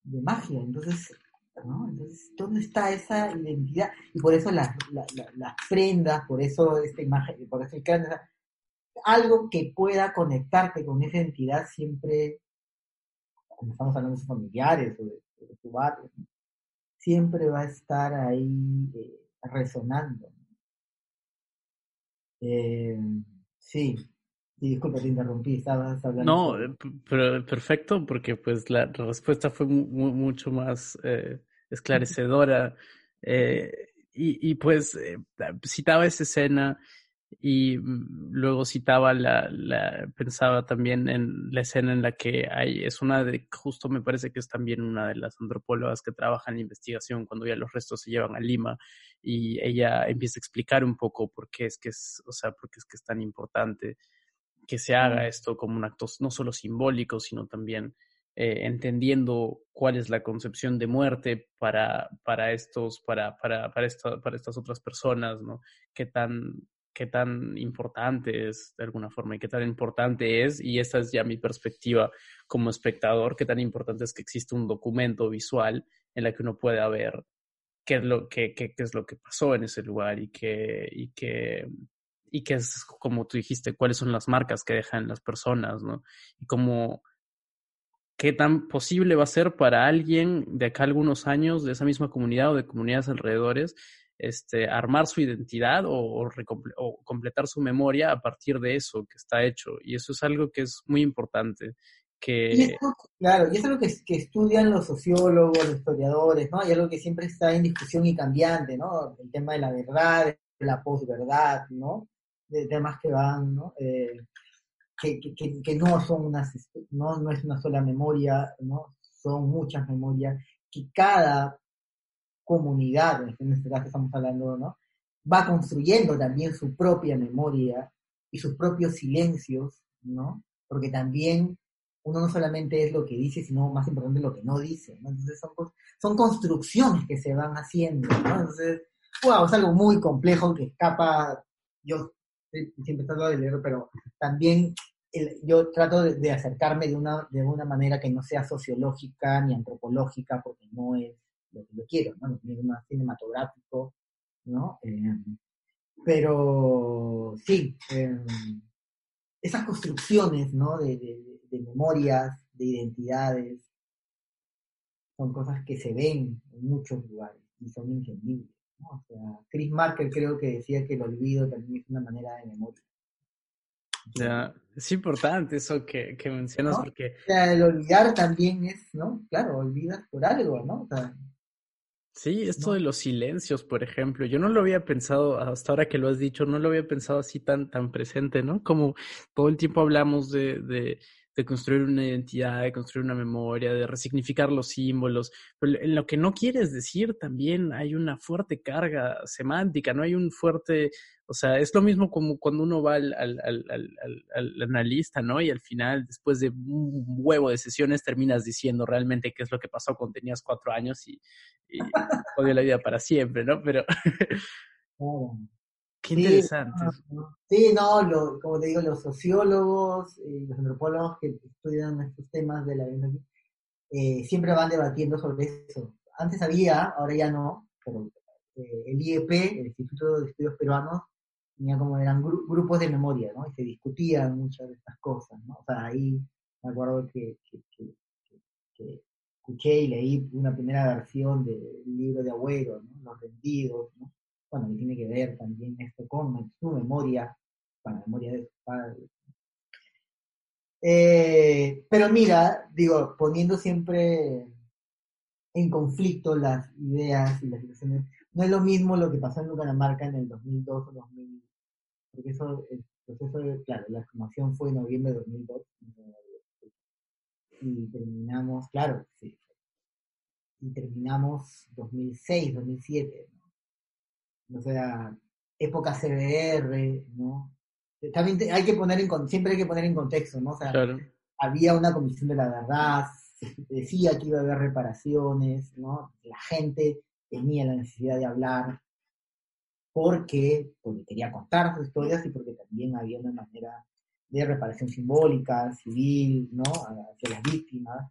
de, magia. Entonces, ¿no? Entonces, ¿dónde está esa identidad? Y por eso las, las, prendas, por eso esta imagen, por eso el cráneo, algo que pueda conectarte con esa entidad siempre, cuando estamos hablando de familiares o de, su barrio, siempre va a estar ahí eh, resonando. Eh, sí, disculpa, te interrumpí, estabas hablando. No, eh, pero perfecto, porque pues la respuesta fue mucho más eh, esclarecedora. y, y, pues citaba esa escena y mm, luego citaba la, la, pensaba también en la escena en la que hay, es una de, justo me parece que es también una de las antropólogas que trabaja en la investigación cuando ya los restos se llevan a Lima y ella empieza a explicar un poco por qué es que es, o sea, por qué es que es tan importante que se haga esto como un acto no solo simbólico, sino también eh, entendiendo cuál es la concepción de muerte para, para estos, para, para, para, esta, para estas otras personas, ¿no? Qué tan, qué tan importante es de alguna forma y qué tan importante es, y esta es ya mi perspectiva como espectador, qué tan importante es que exista un documento visual en la que uno pueda ver qué es lo, qué, qué, qué es lo que pasó en ese lugar y qué, y qué, y qué es, como tú dijiste, cuáles son las marcas que dejan las personas, ¿no? Y cómo, qué tan posible va a ser para alguien de acá algunos años de esa misma comunidad o de comunidades alrededores este, armar su identidad o, completar su memoria a partir de eso que está hecho. Y eso es algo que es muy importante. Que... claro, y es algo que, que, estudian los sociólogos, los historiadores, ¿no? Y algo que siempre está en discusión y cambiante, ¿no? El tema de la verdad, de la posverdad, ¿no? De temas que van, ¿no? Eh, que, no son unas, no, no es una sola memoria, ¿no? Son muchas memorias, que cada comunidad, en este caso estamos hablando, ¿no? Va construyendo también su propia memoria y sus propios silencios, ¿no? Porque también uno no solamente es lo que dice, sino más importante lo que no dice, ¿no? Entonces son, son construcciones que se van haciendo, ¿no? Entonces, wow, es algo muy complejo que escapa, yo siempre trato de leer, pero también yo trato de, acercarme de una, de una manera que no sea sociológica ni antropológica, porque no es lo que yo quiero, ¿no? más cinematográfico, ¿no? Eh, pero sí, eh, esas construcciones, ¿no? De, de, memorias, de identidades, son cosas que se ven en muchos lugares y son entendibles. ¿No? O sea, Chris Marker creo que decía que el olvido también es una manera de memoria. Ya, es importante eso que, que mencionas porque... O sea, el olvidar también es, ¿no? Claro, olvidas por algo, ¿no? O sea, Sí, esto de los silencios, por ejemplo, yo no lo había pensado, hasta ahora que lo has dicho, no lo había pensado así tan, tan presente, ¿no? Como todo el tiempo hablamos de, de, de construir una identidad, de construir una memoria, de resignificar los símbolos, pero en lo que no quieres decir también hay una fuerte carga semántica, no hay un fuerte, o sea, es lo mismo como cuando uno va al, al, al, al, analista, ¿no? Y al final, después de un huevo de sesiones, terminas diciendo realmente qué es lo que pasó cuando tenías cuatro años y, y odio la vida para siempre, ¿no? Pero... Qué interesante. Sí, no, como te digo, los sociólogos, y los antropólogos que estudian estos temas de la vida, eh, siempre van debatiendo sobre eso. Antes había, ahora ya no, pero eh, el IEP, el Instituto de Estudios Peruanos, tenía como eran grupos de memoria, ¿no? Y se discutían muchas de estas cosas, ¿no? O sea, ahí me acuerdo que, que, que escuché y leí una primera versión del libro de Agüero, ¿no? Los rendidos, ¿no? Bueno, que tiene que ver también esto con su memoria, con la memoria de su padre. Eh, pero mira, digo, poniendo siempre en conflicto las ideas y las situaciones, no es lo mismo lo que pasó en marca en el 2002 o 2000, porque eso, el proceso de, claro, la formación fue en noviembre de 2002 y terminamos, claro, sí, y terminamos 2006, 2007. ¿no? O sea, época CBR, ¿no? También hay que poner en, siempre hay que poner en contexto, ¿no? O sea, había una comisión de la verdad, decía que iba a haber reparaciones, ¿no? La gente tenía la necesidad de hablar porque, porque quería contar sus historias y porque también había una manera de reparación simbólica, civil, ¿no? Hacia las víctimas.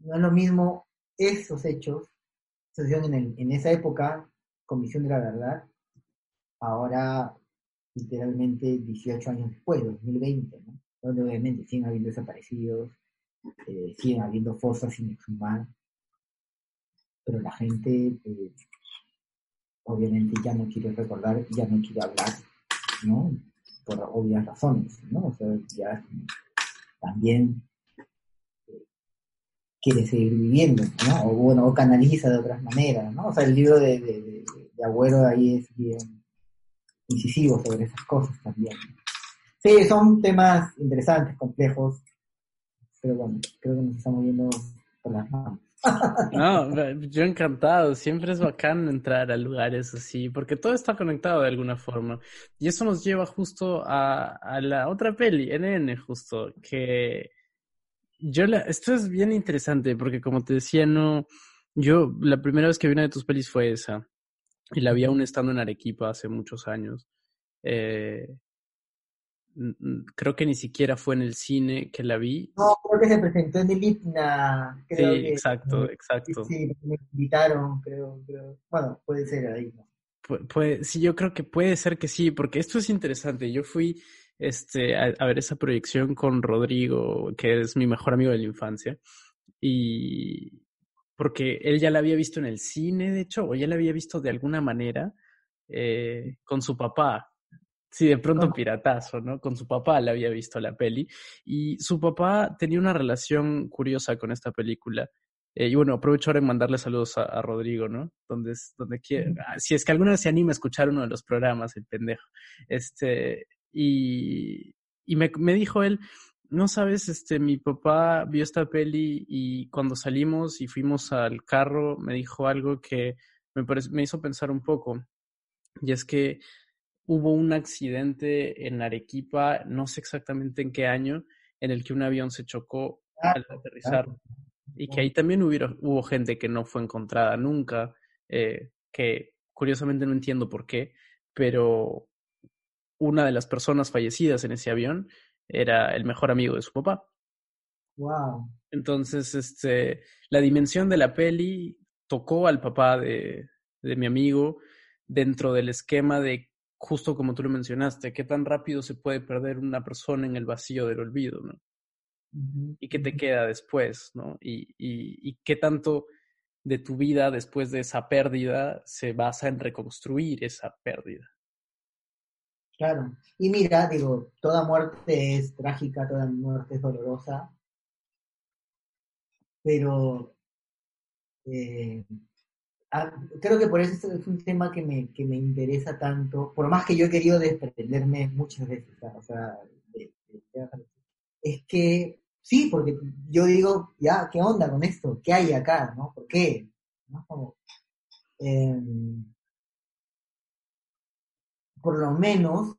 No es lo mismo esos hechos, sucedieron en, en esa época, Comisión de la Verdad, ahora literalmente 18 años después, 2020, ¿no? Donde obviamente siguen habiendo desaparecidos, eh, siguen habiendo fosas sin exhumar, pero la gente eh, obviamente ya no quiere recordar, ya no quiere hablar, ¿no? Por obvias razones, ¿no? O sea, ya también quiere seguir viviendo, ¿no? O bueno, o canaliza de otras maneras, ¿no? O sea, el libro de, de, de Agüero ahí es bien incisivo sobre esas cosas también. Sí, son temas interesantes, complejos, pero bueno, creo que nos estamos yendo por las manos. No, yo encantado, siempre es bacán entrar a lugares así, porque todo está conectado de alguna forma. Y eso nos lleva justo a, a la otra peli, NN, justo, que yo la, esto es bien interesante, porque como te decía, no, yo la primera vez que vi una de tus pelis fue esa, y la vi aún estando en Arequipa hace muchos años. Eh, creo que ni siquiera fue en el cine que la vi. No, creo que se presentó en el IPNA. sí, exacto, exacto. Sí, me invitaron, creo, creo. Bueno, puede ser ahí. ¿no? Pues, sí, yo creo que puede ser que sí, porque esto es interesante. Yo fui este, a, a, ver esa proyección con Rodrigo, que es mi mejor amigo de la infancia, y porque él ya la había visto en el cine, de hecho, o ya la había visto de alguna manera eh, con su papá, Sí, de pronto piratazo, ¿no? Con su papá le había visto la peli y su papá tenía una relación curiosa con esta película. Eh, y bueno, aprovecho ahora en mandarle saludos a, Rodrigo, ¿no? Donde, donde quiera. Ah, si es que alguna vez se anima a escuchar uno de los programas, el pendejo. Este, y, y me, me dijo él, no sabes, este, mi papá vio esta peli y cuando salimos y fuimos al carro me dijo algo que me, me hizo pensar un poco. Y es que hubo un accidente en Arequipa, no sé exactamente en qué año, en el que un avión se chocó al aterrizar. Y que ahí también hubo, hubo gente que no fue encontrada nunca, eh, que curiosamente no entiendo por qué, pero una de las personas fallecidas en ese avión era el mejor amigo de su papá. Wow. Entonces, este, la dimensión de la peli tocó al papá de, de mi amigo dentro del esquema de justo como tú lo mencionaste, qué tan rápido se puede perder una persona en el vacío del olvido, ¿no? Y qué te queda después, ¿no? Y, y, y qué tanto de tu vida después de esa pérdida se basa en reconstruir esa pérdida. Claro. Y mira, digo, toda muerte es trágica, toda muerte es dolorosa, pero eh, Ah, creo que por eso es un tema que me, que me interesa tanto, por más que yo he querido desprenderme muchas veces, o sea, es que sí, porque yo digo, ya, ¿qué onda con esto? ¿Qué hay acá? ¿no? ¿Por qué? Em, por lo menos,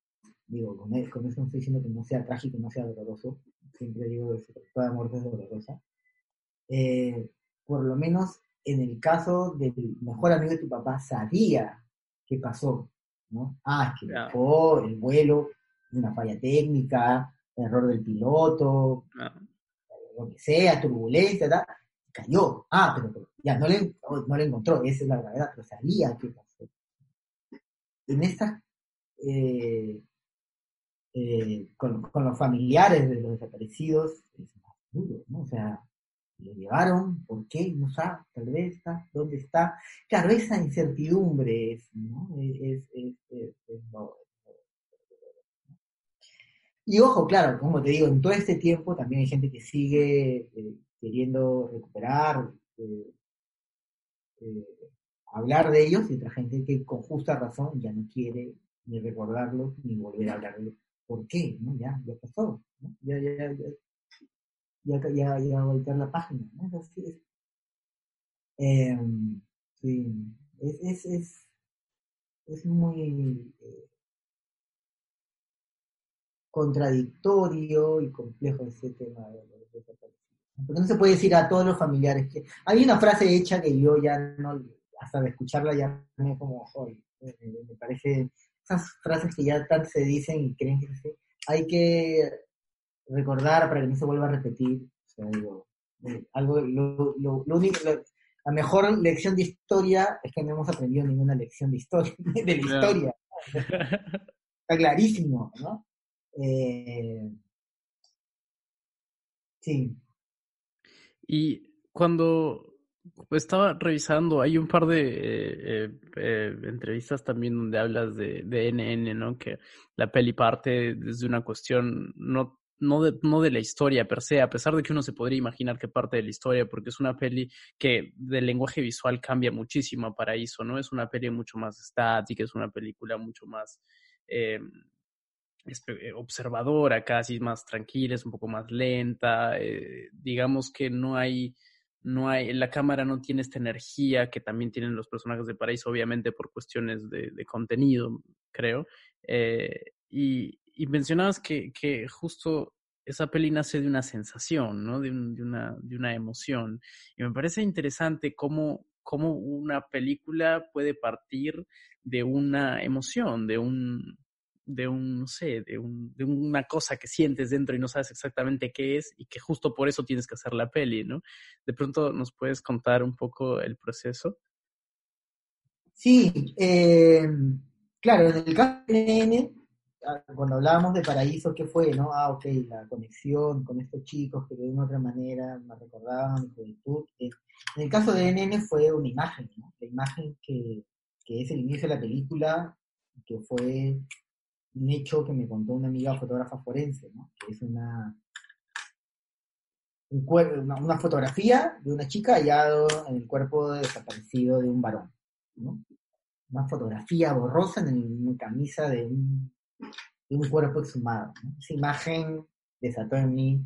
digo, con, eso no estoy diciendo que no sea trágico, no sea doloroso, siempre digo que toda muerte es dolorosa, eh, por lo menos en el caso del mejor amigo de tu papá, sabía qué pasó, ¿no? Ah, es que dejó el vuelo, una falla técnica, error del piloto, lo que sea, turbulencia, cayó. Ah, pero, ya no le, no le encontró, esa es la verdad, pero sabía qué pasó. En estas, eh, eh, con, los familiares de los desaparecidos, ¿no? O sea, lo llevaron, ¿por qué? No sabe, tal vez está, ¿dónde está? Claro, esa incertidumbre es, y ojo, claro, como te digo, en todo este tiempo también hay gente que sigue eh, queriendo recuperar, hablar de ellos, y otra gente que con justa razón ya no quiere ni recordarlos ni volver a hablarlo. ¿Por qué? ¿No? Ya, ya pasó. ¿no? Ya, ya, ya, ya, ya, ya voltear la página. ¿no? Em, sí, es, es, es, es muy eh, contradictorio y complejo ese tema de los desaparecidos. Porque no se puede decir a todos los familiares que... Hay una frase hecha que yo ya no, hasta de escucharla ya me como, hoy me parece, esas frases que ya tanto se dicen y creen que se, hay que recordar para que no se vuelva a repetir. O sea, digo, eh, algo, lo, lo, lo único, la mejor lección de historia es que no hemos aprendido ninguna lección de historia, de la historia. Está clarísimo, ¿no? Eh, sí. Y cuando estaba revisando, hay un par de eh, eh, entrevistas también donde hablas de, de NN, ¿no? Que la peli parte desde una cuestión no no de, no de la historia per se, a pesar de que uno se podría imaginar que parte de la historia, porque es una peli que del lenguaje visual cambia muchísimo a Paraíso, ¿no? Es una peli mucho más estática, es una película mucho más eh, observadora, casi más tranquila, es un poco más lenta, eh, digamos que no hay no hay, la cámara no tiene esta energía que también tienen los personajes de Paraíso, obviamente por cuestiones de, de contenido, creo. Eh, y, y mencionabas que, que justo esa peli nace de una sensación, ¿no? De, de, una, de una emoción. Y me parece interesante cómo, cómo una película puede partir de una emoción, de un, de un, no sé, de, un, de una cosa que sientes dentro y no sabes exactamente qué es y que justo por eso tienes que hacer la peli, ¿no? De pronto nos puedes contar un poco el proceso. Sí, eh, claro, en el caso de Ah, cuando hablábamos de Paraíso, ¿qué fue? ¿no? Ah, ok, la conexión con estos chicos que de una otra manera me recordaban mi juventud. En el caso de NN fue una imagen, ¿no? La imagen que, que es el inicio de la película, que fue un hecho que me contó una amiga fotógrafa forense, ¿no? Que es una, un una, fotografía de una chica hallado en el cuerpo desaparecido de un varón, ¿no? Una fotografía borrosa en una camisa de un y un cuerpo exhumado. Esa imagen desató en mí,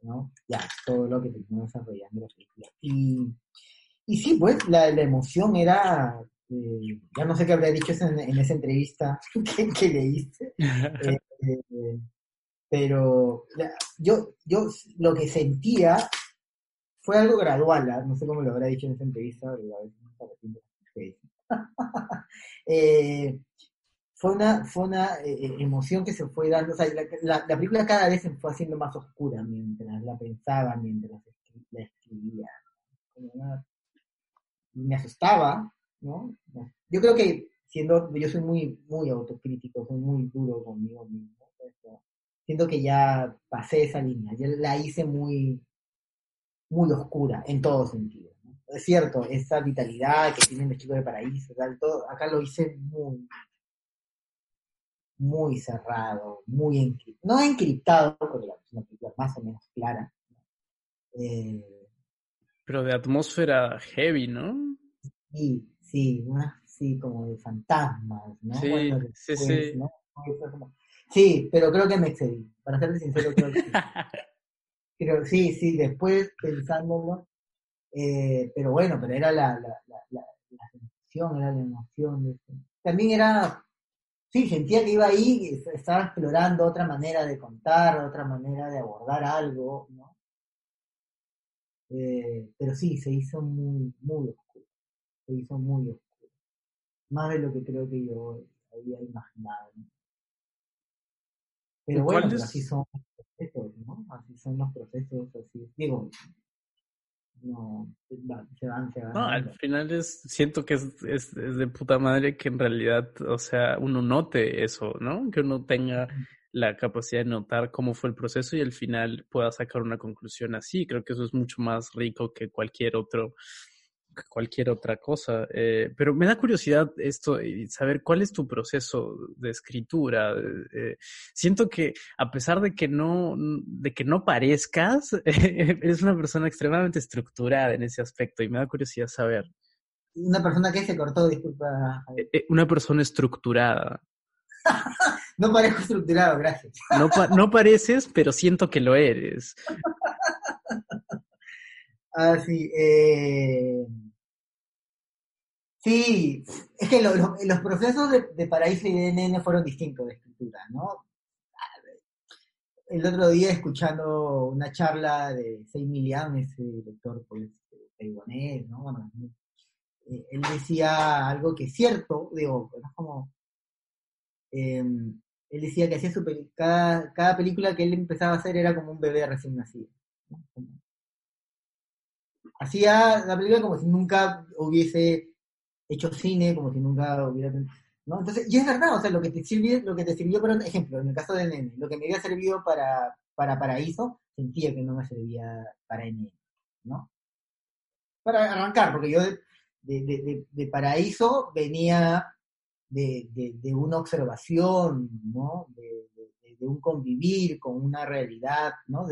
¿no? Ya, todo lo que terminó desarrollando la película. Y, y sí, pues, la, la emoción era, eh, ya no sé qué habría dicho en, en esa entrevista que, que le hice, eh, eh, pero yo, yo lo que sentía fue algo gradual, ¿eh? no sé cómo lo habrá dicho en esa entrevista, fue una, fue una eh, eh, emoción que se fue dando, o sea, la, la, película cada vez se fue haciendo más oscura mientras la pensaba, mientras la escribía. Me asustaba, ¿no? Yo creo que siendo, yo soy muy, muy autocrítico, soy muy duro conmigo mismo. Siento que ya pasé esa línea, ya la hice muy, muy oscura en todo sentido. Es cierto, esa vitalidad que tienen los chicos de paraíso, tal, todo, acá lo hice muy, muy cerrado, muy encriptado, no encriptado, porque la película más o menos clara. Eh, Pero de atmósfera heavy, ¿no? Sí, sí, una, sí, como de fantasmas, ¿no? Sí, bueno, sí, sí. ¿no? Sí, pero creo que me excedí, para ser sincero, creo que sí. pero sí, sí, después pensándolo, eh, pero bueno, pero era la, la, la, la, la sensación, era la emoción. De También era sí, sentía que iba ahí, estaba explorando otra manera de contar, otra manera de abordar algo, ¿no? Eh, pero sí, se hizo muy, muy se hizo muy oscuro, más de lo que creo que yo había imaginado. ¿no? Pero bueno, es? así son los procesos, ¿no? Así son los procesos, así, digo, no, se van, se van. No, al final es, siento que es, es, es, de puta madre que en realidad, o sea, uno note eso, ¿no? Que uno tenga la capacidad de notar cómo fue el proceso y al final pueda sacar una conclusión así. Creo que eso es mucho más rico que cualquier otro cualquier otra cosa. Eh, pero me da curiosidad esto y saber cuál es tu proceso de escritura. Eh, siento que a pesar de que no, de que no parezcas, eres una persona extremadamente estructurada en ese aspecto y me da curiosidad saber. Una persona que se cortó, disculpa. Eh, una persona estructurada. no parezco estructurado, gracias. no, pa no pareces, pero siento que lo eres. Ah, sí. Eh, Sí, es que los procesos de, Paraíso y de NN fueron distintos de escritura, ¿no? El otro día escuchando una charla de Sei Milian, ese director pues, taiwanés, ¿no? Eh, él decía algo que es cierto, digo, es como... Em, él decía que hacía su cada, cada película que él empezaba a hacer era como un bebé recién nacido. Hacía la película como si nunca hubiese hecho cine, como si nunca hubiera... ¿no? Entonces, y es verdad, o sea, lo que te sirvió, lo que te sirvió, por ejemplo, en el caso de Nene, lo que me había servido para, para Paraíso, sentía que no me servía para Nene, ¿no? Para arrancar, porque yo de, de, de Paraíso venía de, una observación, ¿no? De, un convivir con una realidad, ¿no?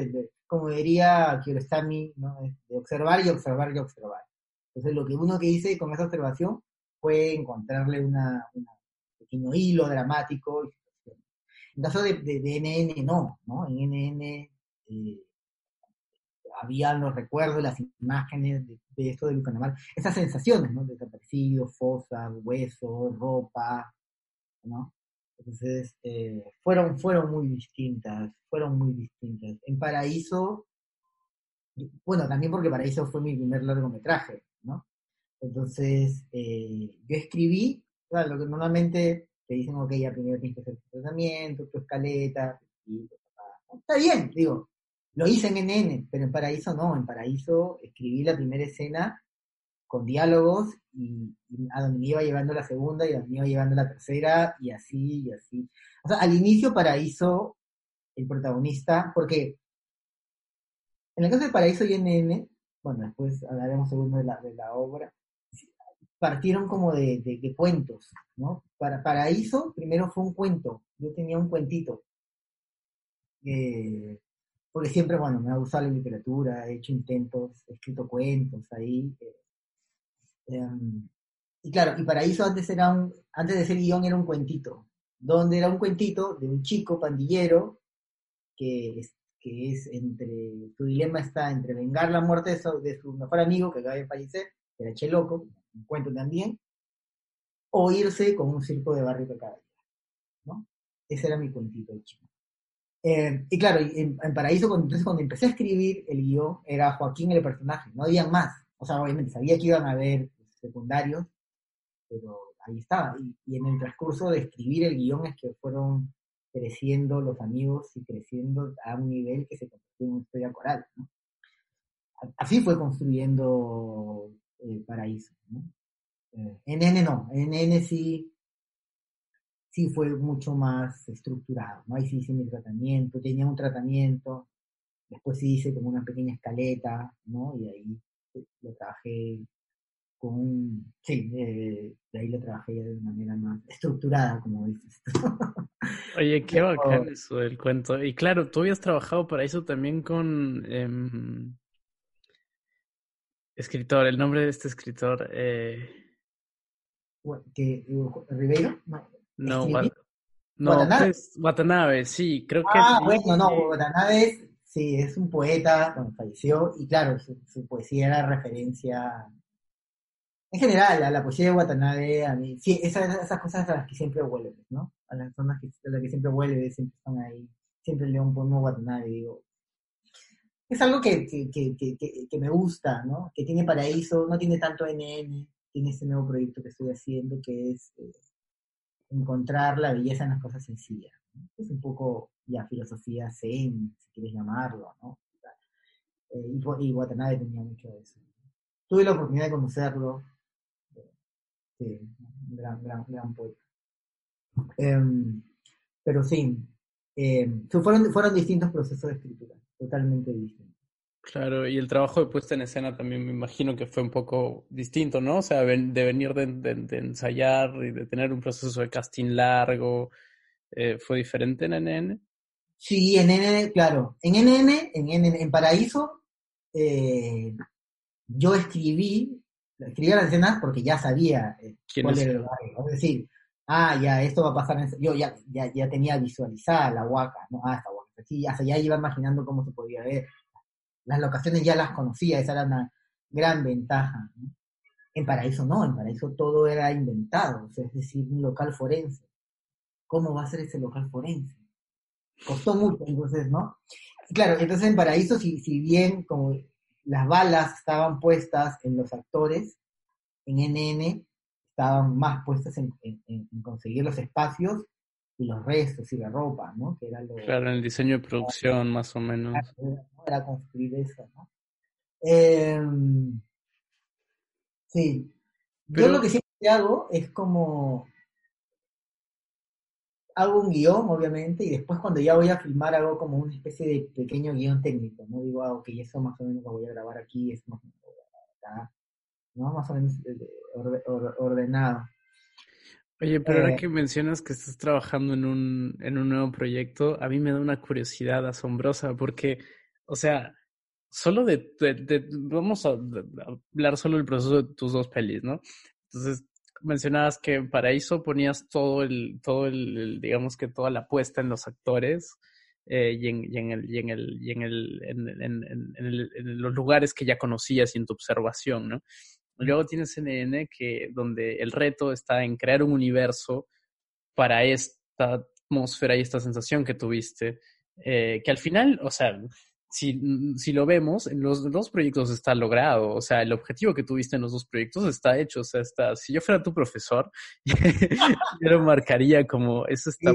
Como diría Kiarostami, ¿no? De observar y observar y observar. Entonces, lo que uno que hice con esa observación fue encontrarle una, un pequeño hilo dramático. En caso de, NN, no, ¿no? En NN eh, había los recuerdos, las imágenes de, esto del carnaval, esas sensaciones, ¿no? Desaparecidos, fosas, huesos, ropa, ¿no? Entonces, eh, fueron, fueron muy distintas, fueron muy distintas. En Paraíso, bueno, también porque Paraíso fue mi primer largometraje, ¿no? Entonces, eh, yo escribí, claro, lo que normalmente te dicen, ok, ya primero tienes que hacer tu tratamiento, tu escaleta, y, está bien, digo, lo hice en NN, pero en Paraíso no, en Paraíso escribí la primera escena con diálogos y, a donde me iba llevando la segunda y a donde me iba llevando la tercera y así y así. O sea, al inicio Paraíso, el protagonista, porque en el caso de Paraíso y NN, bueno, después hablaremos segundo de la, de la obra, partieron como de, de, cuentos, ¿no? Para Paraíso primero fue un cuento, yo tenía un cuentito. Eh, porque siempre, bueno, me ha gustado la literatura, he hecho intentos, he escrito cuentos ahí. Eh, em, y claro, y Paraíso antes era un, antes de ser guion era un cuentito, donde era un cuentito de un chico pandillero que es, que es entre, su dilema está entre vengar la muerte de su, mejor amigo que acaba de fallecer, que era Che Loco, un cuento también, o irse con un circo de barrio que cada día, ¿no? Ese era mi cuentito. Eh, y claro, en, Paraíso, cuando, entonces cuando empecé a escribir el guion, era Joaquín el personaje, no había más. O sea, obviamente sabía que iban a haber secundarios, pero ahí estaba. Y, en el transcurso de escribir el guion es que fueron creciendo los amigos y creciendo a un nivel que se convirtió en una historia coral. Así fue construyendo el eh, Paraíso. ¿no? Eh, en N no, en N sí sí fue mucho más estructurado, ¿no? Ahí sí hice mi tratamiento, tenía un tratamiento, después sí hice como una pequeña escaleta, ¿no? Y ahí lo trabajé con un, sí, de ahí lo trabajé de manera más estructurada, como dices. Oye, qué bacán eso del cuento. Y claro, tú habías trabajado para eso también con em, escritor, el nombre de este escritor. Eh... ¿Que, ¿Ribeiro? No, no Watanabe. sí, creo que. Ah, bueno, no, Watanabe sí, es un poeta, cuando falleció, y claro, su, poesía era referencia. En general, a la poesía de Watanabe, a mí, sí, esas, esas cosas a las que siempre vuelve, ¿no? A las zonas que, a las que siempre vuelve, siempre están ahí, siempre leo un poema de Watanabe, digo, es algo que, que, que, que, me gusta, ¿no? Que tiene paraíso, no tiene tanto NN, tiene este nuevo proyecto que estoy haciendo, que es eh, encontrar la belleza en las cosas sencillas. Es un poco ya filosofía zen, si quieres llamarlo, ¿no? Eh, y, Watanabe tenía mucho de eso. Tuve la oportunidad de conocerlo. Sí, un gran, gran, gran poeta. Em, pero sí, em, fueron, fueron distintos procesos de escritura, totalmente distintos. Claro, y el trabajo de puesta en escena también me imagino que fue un poco distinto, ¿no? O sea, de venir de, ensayar y de tener un proceso de casting largo, eh, ¿fue diferente en NN? Sí, en NN, claro. En NN, en, en Paraíso, eh, yo escribí, escribí las escenas porque ya sabía eh, cuál era el barrio. Es decir, ah, ya, esto va a pasar en... Yo ya, ya, ya tenía visualizada la huaca, ¿no? Ah, esta huaca. Sí, hasta ya iba imaginando cómo se podía ver las locaciones ya las conocía, esa era una gran ventaja. En Paraíso no, en Paraíso todo era inventado, es decir, un local forense. ¿Cómo va a ser ese local forense? Costó mucho, entonces, ¿no? claro, entonces en Paraíso, si, si bien como las balas estaban puestas en los actores, en NN estaban más puestas en, conseguir los espacios y los restos y la ropa, ¿no? Que era lo, claro, en el diseño de producción, más o menos. Era, construir eso, ¿no? Em, sí. Yo lo que siempre hago es como hago un guion, obviamente, y después cuando ya voy a filmar hago como una especie de pequeño guion técnico, ¿no? Digo, ah, ok, eso más o menos lo voy a grabar aquí, eso más o menos lo voy a grabar acá, ¿no? Más o menos eh, ordenado. Oye, pero ahora eh. que mencionas que estás trabajando en un, en un nuevo proyecto, a mí me da una curiosidad asombrosa porque, o sea, solo de, de vamos a hablar solo del proceso de tus dos pelis, ¿no? Entonces, mencionabas que en Paraíso ponías todo el, todo el, digamos que toda la apuesta en los actores eh, y, en, y, en, el, y en el, y en el, en, los lugares que ya conocías y en tu observación, ¿no? Luego tienes NN que donde el reto está en crear un universo para esta atmósfera y esta sensación que tuviste, eh, que al final, o sea, si, mm, si lo vemos, en los dos proyectos está logrado. O sea, el objetivo que tuviste en los dos proyectos está hecho. O sea, está, si yo fuera tu profesor, yo lo marcaría como eso está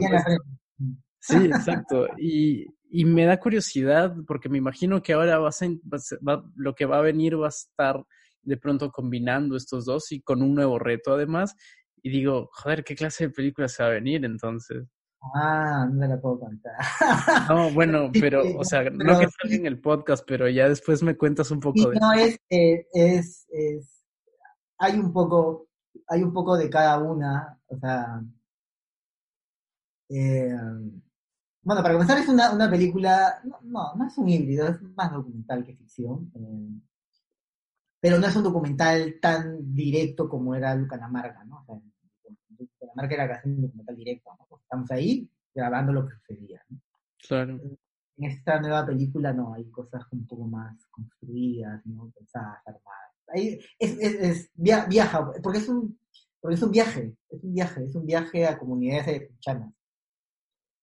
Sí, exacto. Y, y, me da curiosidad porque me imagino que ahora vas a, va, lo que va a venir va a estar de pronto combinando estos dos y con un nuevo reto además. Y digo, joder, ¿qué clase de película se va a venir entonces? Ah, no me la puedo contar. No, bueno, pero, o sea, no que salga en el podcast, pero ya después me cuentas un poco de No, es, es, es, hay un poco, hay un poco de cada una, o sea, eh, bueno, para comenzar es una, una película, no, no, es un híbrido, es más documental que ficción, eh, pero no es un documental tan directo como era Lucan Amarga, ¿no? O sea, Lucan era casi un documental directo, ¿no? Estamos ahí grabando lo que sucedía. Claro. En esta nueva película no, hay cosas un poco más construidas, ¿no? pensadas, armadas. Ahí es, es, es, viaja, porque es un porque es un viaje, es un viaje, es un viaje a comunidades ayacuchanas,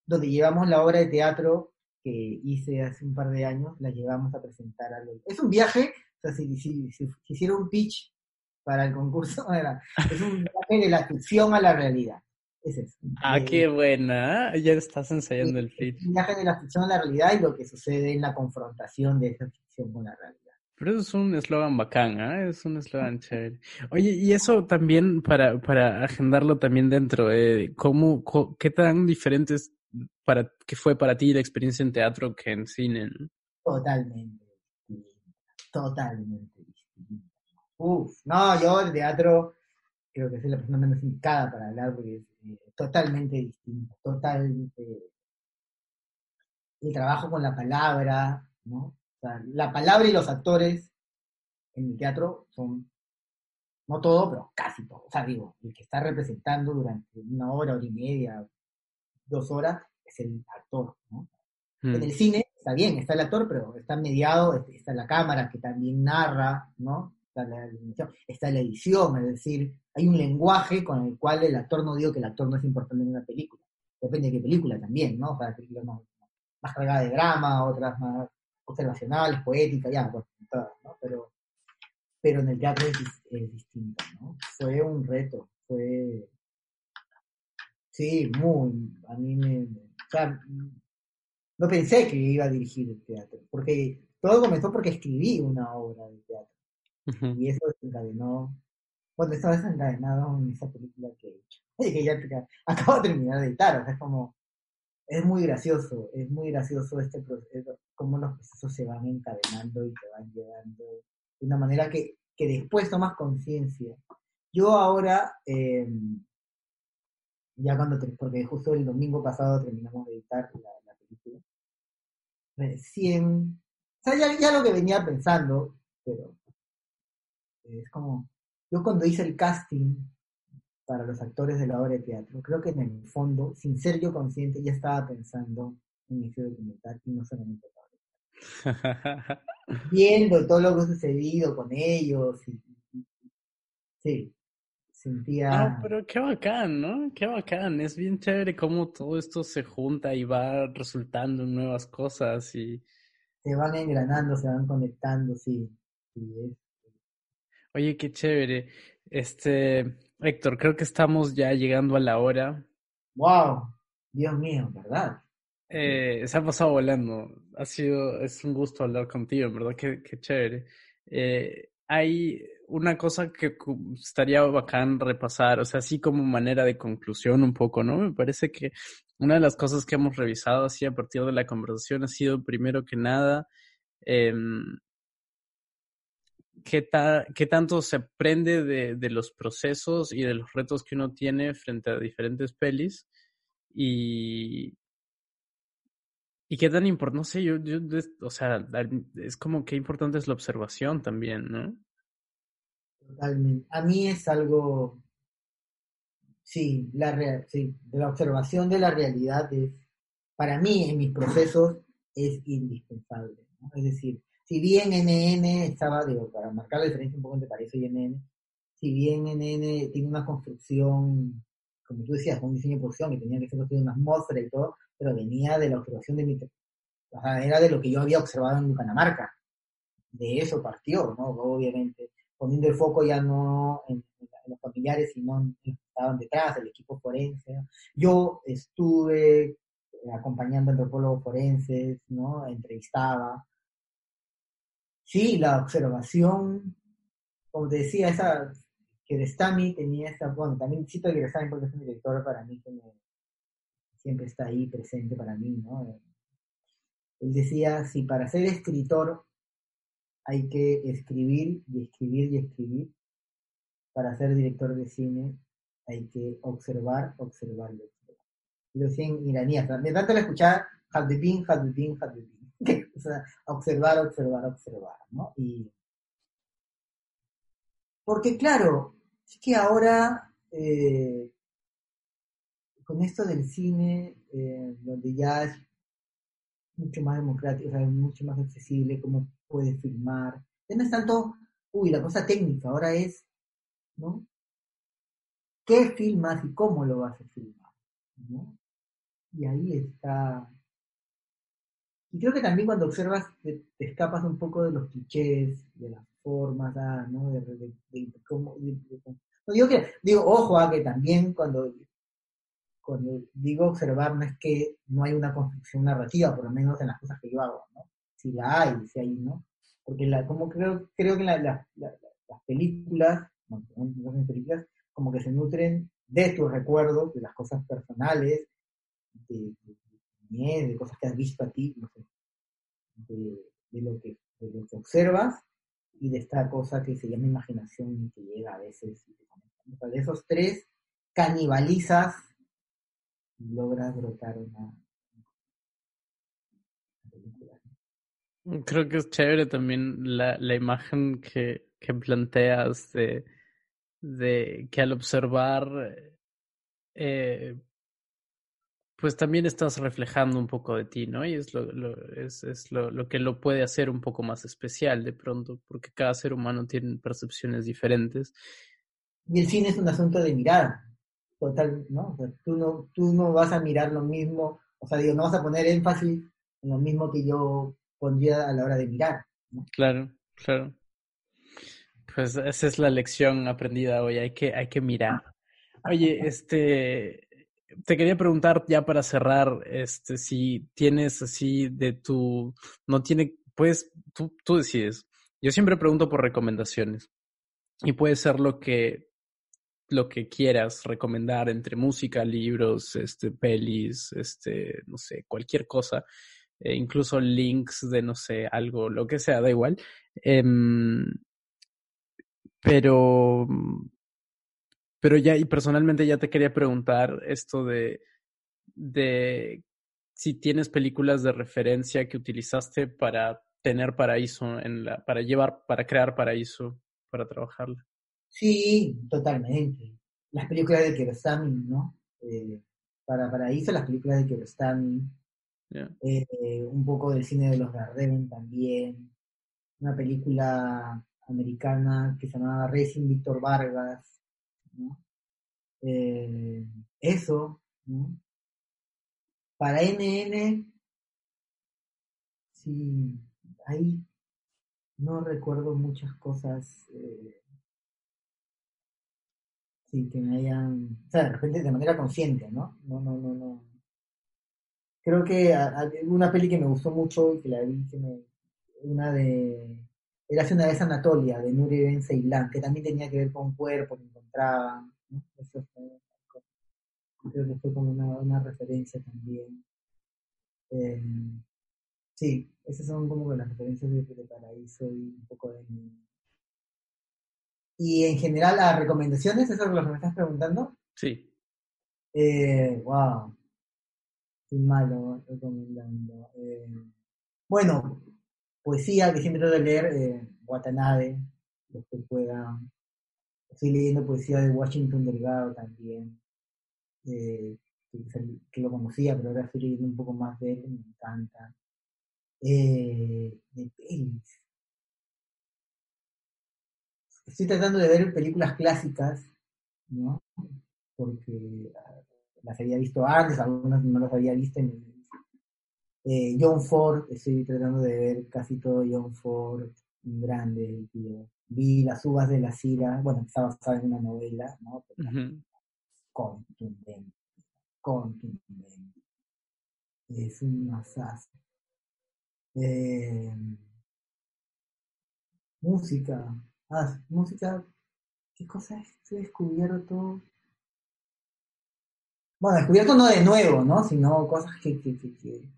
donde llevamos la obra de teatro que hice hace un par de años, la llevamos a presentar a los... Es un viaje, o sea, si, si, si, hiciera un pitch para el concurso, era, es un viaje de la ficción a la realidad. Ah, qué buena. Ya estás ensayando el pitch. El viaje de la ficción a la realidad y lo que sucede en la confrontación de esa ficción con la realidad. Pero eso es un eslogan bacán, ¿eh? Es un eslogan chévere. Oye, y eso también para, para agendarlo también dentro, eh, ¿cómo, ¿qué tan diferentes para, que fue para ti la experiencia en teatro que en cine? Totalmente Totalmente distinta. Uf, no, yo el teatro creo que soy la persona menos indicada para hablar porque es eh, totalmente distinto, totalmente el trabajo con la palabra, ¿no? O sea, la palabra y los actores en el teatro son, no todo, pero casi todo. O sea, digo, el que está representando durante una hora, hora y media, dos horas, es el actor, ¿no? En el mm. cine está bien, está el actor, pero está mediado, está la cámara que también narra, ¿no? Está la, edición, es decir, hay un lenguaje con el cual el actor no digo que el actor no es importante en una película. Depende de qué película también, ¿no? Para películas más, más cargadas de drama, otras más observacionales, poéticas, ya, pues, todas, ¿no? Pero, pero en el teatro es, distinto, ¿no? Fue un reto, fue... Sí, muy, a mí me... O sea, no pensé que iba a dirigir el teatro, porque todo comenzó porque escribí una obra de teatro. Y eso desencadenó, bueno, eso desencadenado en esa película que he hecho, que ya acabo de terminar de editar, o sea, es como, es muy gracioso, es muy gracioso este proceso, cómo los procesos se van encadenando y te van llevando de una manera que, que después tomas conciencia. Yo ahora, em, ya cuando, porque justo el domingo pasado terminamos de editar la, la película, recién, o sea, ya lo que venía pensando, pero es como, yo cuando hice el casting para los actores de la obra de teatro, creo que en el fondo, sin ser yo consciente, ya estaba pensando en ese documental y no solamente Viendo todo lo que ha sucedido con ellos y, Sí, sentía... Ah, pero qué bacán, ¿no? Qué bacán. Es bien chévere cómo todo esto se junta y va resultando en nuevas cosas y... Se van engranando, se van conectando, sí. sí Oye, qué chévere. Este, Héctor, creo que estamos ya llegando a la hora. ¡Wow! Dios mío, ¿verdad? Eh, se ha pasado volando. Ha sido, es un gusto hablar contigo, ¿verdad? Qué, qué chévere. Eh, hay una cosa que estaría bacán repasar, o sea, así como manera de conclusión un poco, ¿no? Me parece que una de las cosas que hemos revisado así a partir de la conversación ha sido, primero que nada, eh, qué, ta, qué tanto se aprende de, de, los procesos y de los retos que uno tiene frente a diferentes pelis y, y qué tan importante, no sé, yo, yo, o sea, es como qué importante es la observación también, ¿no? Totalmente. A mí es algo, sí, la real, sí, la observación de la realidad es, para mí en mis procesos es indispensable, ¿no? Es decir, si bien NN estaba, digo, para marcar la diferencia un poco entre Paraíso y NN, si bien NN tiene una construcción, como tú decías, con un diseño de producción que tenía que ser construido una atmósfera y todo, pero venía de la observación de mi, o sea, era de lo que yo había observado en Bucanamarca. De eso partió, ¿no? Obviamente, poniendo el foco ya no en, en los familiares, sino en los que estaban detrás, el equipo forense. Yo estuve acompañando a antropólogos forenses, ¿no? Entrevistaba, Sí, la observación, como te decía, esa Kerestami tenía esa, bueno, también cito a Kerestami porque es un director para mí que siempre está ahí presente para mí, ¿no? Él decía, si para ser escritor hay que escribir y escribir y escribir, para ser director de cine hay que observar, observar y observar. Y lo decía en iraní, me encanta la escuchar, Hadbin, Hadbin, Hadbin. Observar, observar, observar, ¿no? Y porque claro, es que ahora eh, con esto del cine, eh, donde ya es mucho más democrático, sea, mucho más accesible, cómo puedes filmar, ya no es tanto, uy, la cosa técnica, ahora es, ¿no? ¿Qué filmas y cómo lo vas a filmar? ¿no? Y ahí está y creo que también cuando observas te, escapas un poco de los clichés, de las formas, ah, ¿no? De, cómo, digo que, digo, ojo, a ah, que también cuando, cuando digo observar no es que no hay una construcción narrativa, por lo menos en las cosas que yo hago, ¿no? Si la hay, si hay, ¿no? Porque la, como creo, creo que la, la, las películas, no, películas, como que se nutren de tus recuerdos, de las cosas personales, de cosas que has visto a ti, no sé, de, de, lo que, de lo que observas y de esta cosa que se llama imaginación y que llega a veces. O sea, de esos tres, canibalizas y logras brotar una. Creo que es chévere también la, la imagen que, que planteas de, de que al observar eh, pues también estás reflejando un poco de ti, ¿no? Y es lo, lo es, es lo, lo, que lo puede hacer un poco más especial de pronto, porque cada ser humano tiene percepciones diferentes. Y el cine es un asunto de mirada, total, ¿no? O sea, tú no, tú no vas a mirar lo mismo, o sea, digo, no vas a poner énfasis en lo mismo que yo pondría a la hora de mirar. ¿no? Claro, claro. Pues esa es la lección aprendida hoy, hay que, hay que mirar. Oye, este, te quería preguntar ya para cerrar, este, si tienes así de tu, no tiene, pues, tú, tú decides. Yo siempre pregunto por recomendaciones y puede ser lo que, lo que quieras recomendar entre música, libros, este, pelis, este, no sé, cualquier cosa, eh, incluso links de, no sé, algo, lo que sea, da igual. Eh, pero pero ya, y personalmente ya te quería preguntar esto de, de si tienes películas de referencia que utilizaste para tener paraíso, en la, para llevar, para crear paraíso, para trabajarla. Sí, totalmente. Las películas de Kiarostami, ¿no? Eh, para Paraíso, las películas de Kiarostami. Yeah. Eh, un poco del cine de los Garden también. Una película americana que se llamaba Racing Víctor Vargas, Eh, eso. Para NN, sí, ahí no recuerdo muchas cosas eh, sí, que me hayan, o sea, de repente de manera consciente, ¿no? No, no, no, no. Creo que una peli que me gustó mucho y que la vi, que me, una de, era hace una vez Anatolia, de Nuri Ben Ceylan, que también tenía que ver con cuerpo que encontraba, ¿no? Eso fue, creo que fue como una, una referencia también. Eh, sí, esas son como las referencias de, de Paraíso y un poco de Y en general, las recomendaciones, ¿eso es lo que me estás preguntando? Sí. Eh, wow. Qué malo recomendando. Eh, bueno, poesía que siempre trato de leer, eh, Watanabe, lo que pueda. Estoy leyendo poesía de Washington Delgado también. Eh, que, lo conocía, pero ahora estoy leyendo un poco más de él, me encanta. Eh, de pelis. Estoy tratando de ver películas clásicas, ¿no? Porque ah, las había visto antes, algunas no las había visto. Eh, John Ford, estoy tratando de ver casi todo John Ford, un grande, tío. Vi Las uvas de la Cira, bueno, está basada en una novela, ¿no? Contundente, contundente. Es un masazo. Eh, música. Ah, música. ¿Qué cosa he descubierto? Bueno, descubierto no de nuevo, ¿no? Sino cosas que, que, que, que...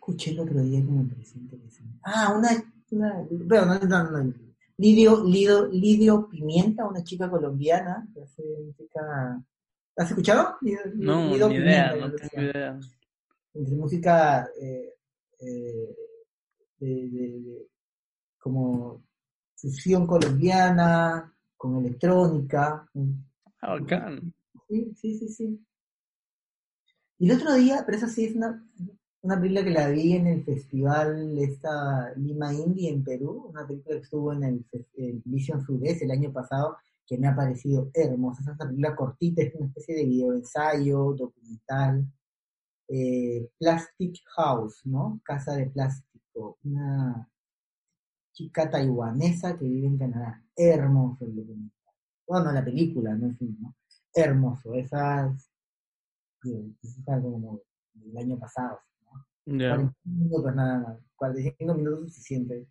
escuché el otro día que me pareció interesante. Ah, una, una bueno, no, no, no, Lidio, Lidio, Lidio Pimienta, una chica colombiana que hace música. ¿Has escuchado? Lidio, no, Lidio ni idea, no tengo idea entre música eh, eh, de, de, como fusión colombiana, con electrónica. Ah, bacán. Sí, sí, sí, sí. Y el otro día, pero esa sí es una, una película que la vi en el festival esta Lima Indie en Perú, una película que estuvo en el, Vision Sudest el año pasado, que me ha parecido hermosa. Es película cortita, es una especie de video ensayo, documental, eh, Plastic House, ¿no? Casa de plástico, una chica taiwanesa que vive en Canadá. Hermoso el documental. Bueno, la película, no es ¿no? Hermoso. Esas, es algo como del año pasado, ¿no? 45 minutos nada más. 45 minutos suficiente.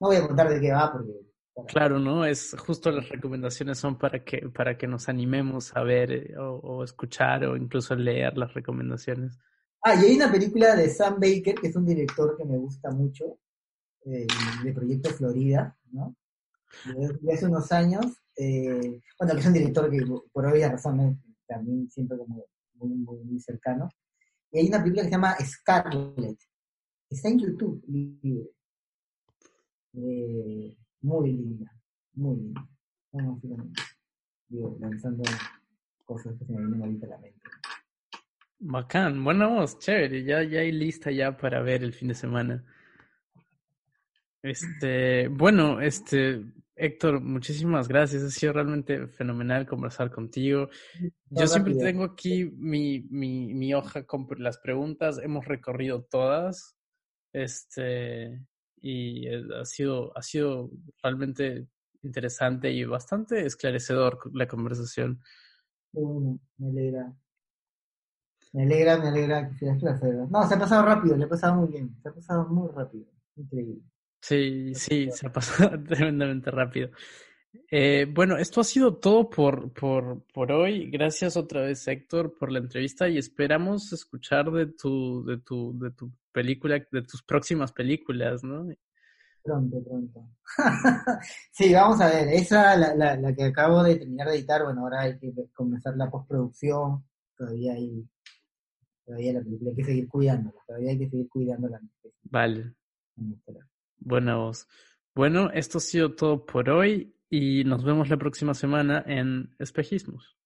No voy a contar de qué va porque Claro, ¿no? Es justo las recomendaciones son para que, para que nos animemos a ver eh, o, o, escuchar o incluso leer las recomendaciones. Ah, y hay una película de Sam Baker, que es un director que me gusta mucho, eh, de Proyecto Florida, ¿no? De hace unos años, eh, bueno, que es un director que por obvias razones también siempre como muy, muy, muy cercano. Y hay una película que se llama Scarlet. Está en YouTube, libre. Eh, muy linda, muy linda. Vamos, digo, lanzando cosas que se me vienen ahorita a la mente. Bacán, bueno, chévere, ya, ya hay lista ya para ver el fin de semana. Este, bueno, este, Héctor, muchísimas gracias. Ha sido realmente fenomenal conversar contigo. Yo siempre tengo aquí mi, mi, mi hoja con las preguntas. Hemos recorrido todas. Este, y ha sido, ha sido realmente interesante y bastante esclarecedor la conversación. Bueno, me alegra. Me alegra, me alegra que seas placero. No, se ha pasado rápido, le ha pasado muy bien. Se ha pasado muy rápido. Increíble. Sí, sí, se ha pasado tremendamente rápido. Eh, bueno, esto ha sido todo por, por, por hoy. Gracias otra vez, Héctor, por la entrevista y esperamos escuchar de tu, de tu, de tu película, de tus próximas películas, ¿no? Pronto, pronto. sí, vamos a ver. Esa, la, la, la que acabo de terminar de editar, bueno, ahora hay que comenzar la postproducción. Todavía hay todavía la película hay que seguir cuidándola, todavía hay que seguir cuidándola. Vale. Buena voz. Bueno, esto ha sido todo por hoy y nos vemos la próxima semana en Espejismos.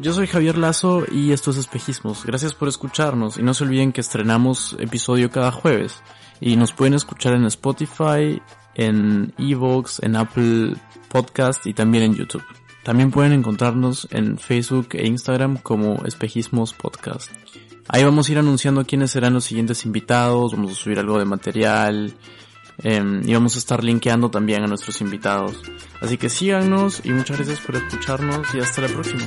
Yo soy Javier Lazo y esto es Espejismos. Gracias por escucharnos y no se olviden que estrenamos episodio cada jueves y nos pueden escuchar en Spotify, en Evox, en Apple Podcast y también en YouTube. También pueden encontrarnos en Facebook e Instagram como Espejismos Podcast. Ahí vamos a ir anunciando quiénes serán los siguientes invitados, vamos a subir algo de material eh, y vamos a estar linkeando también a nuestros invitados. Así que síganos y muchas gracias por escucharnos y hasta la próxima.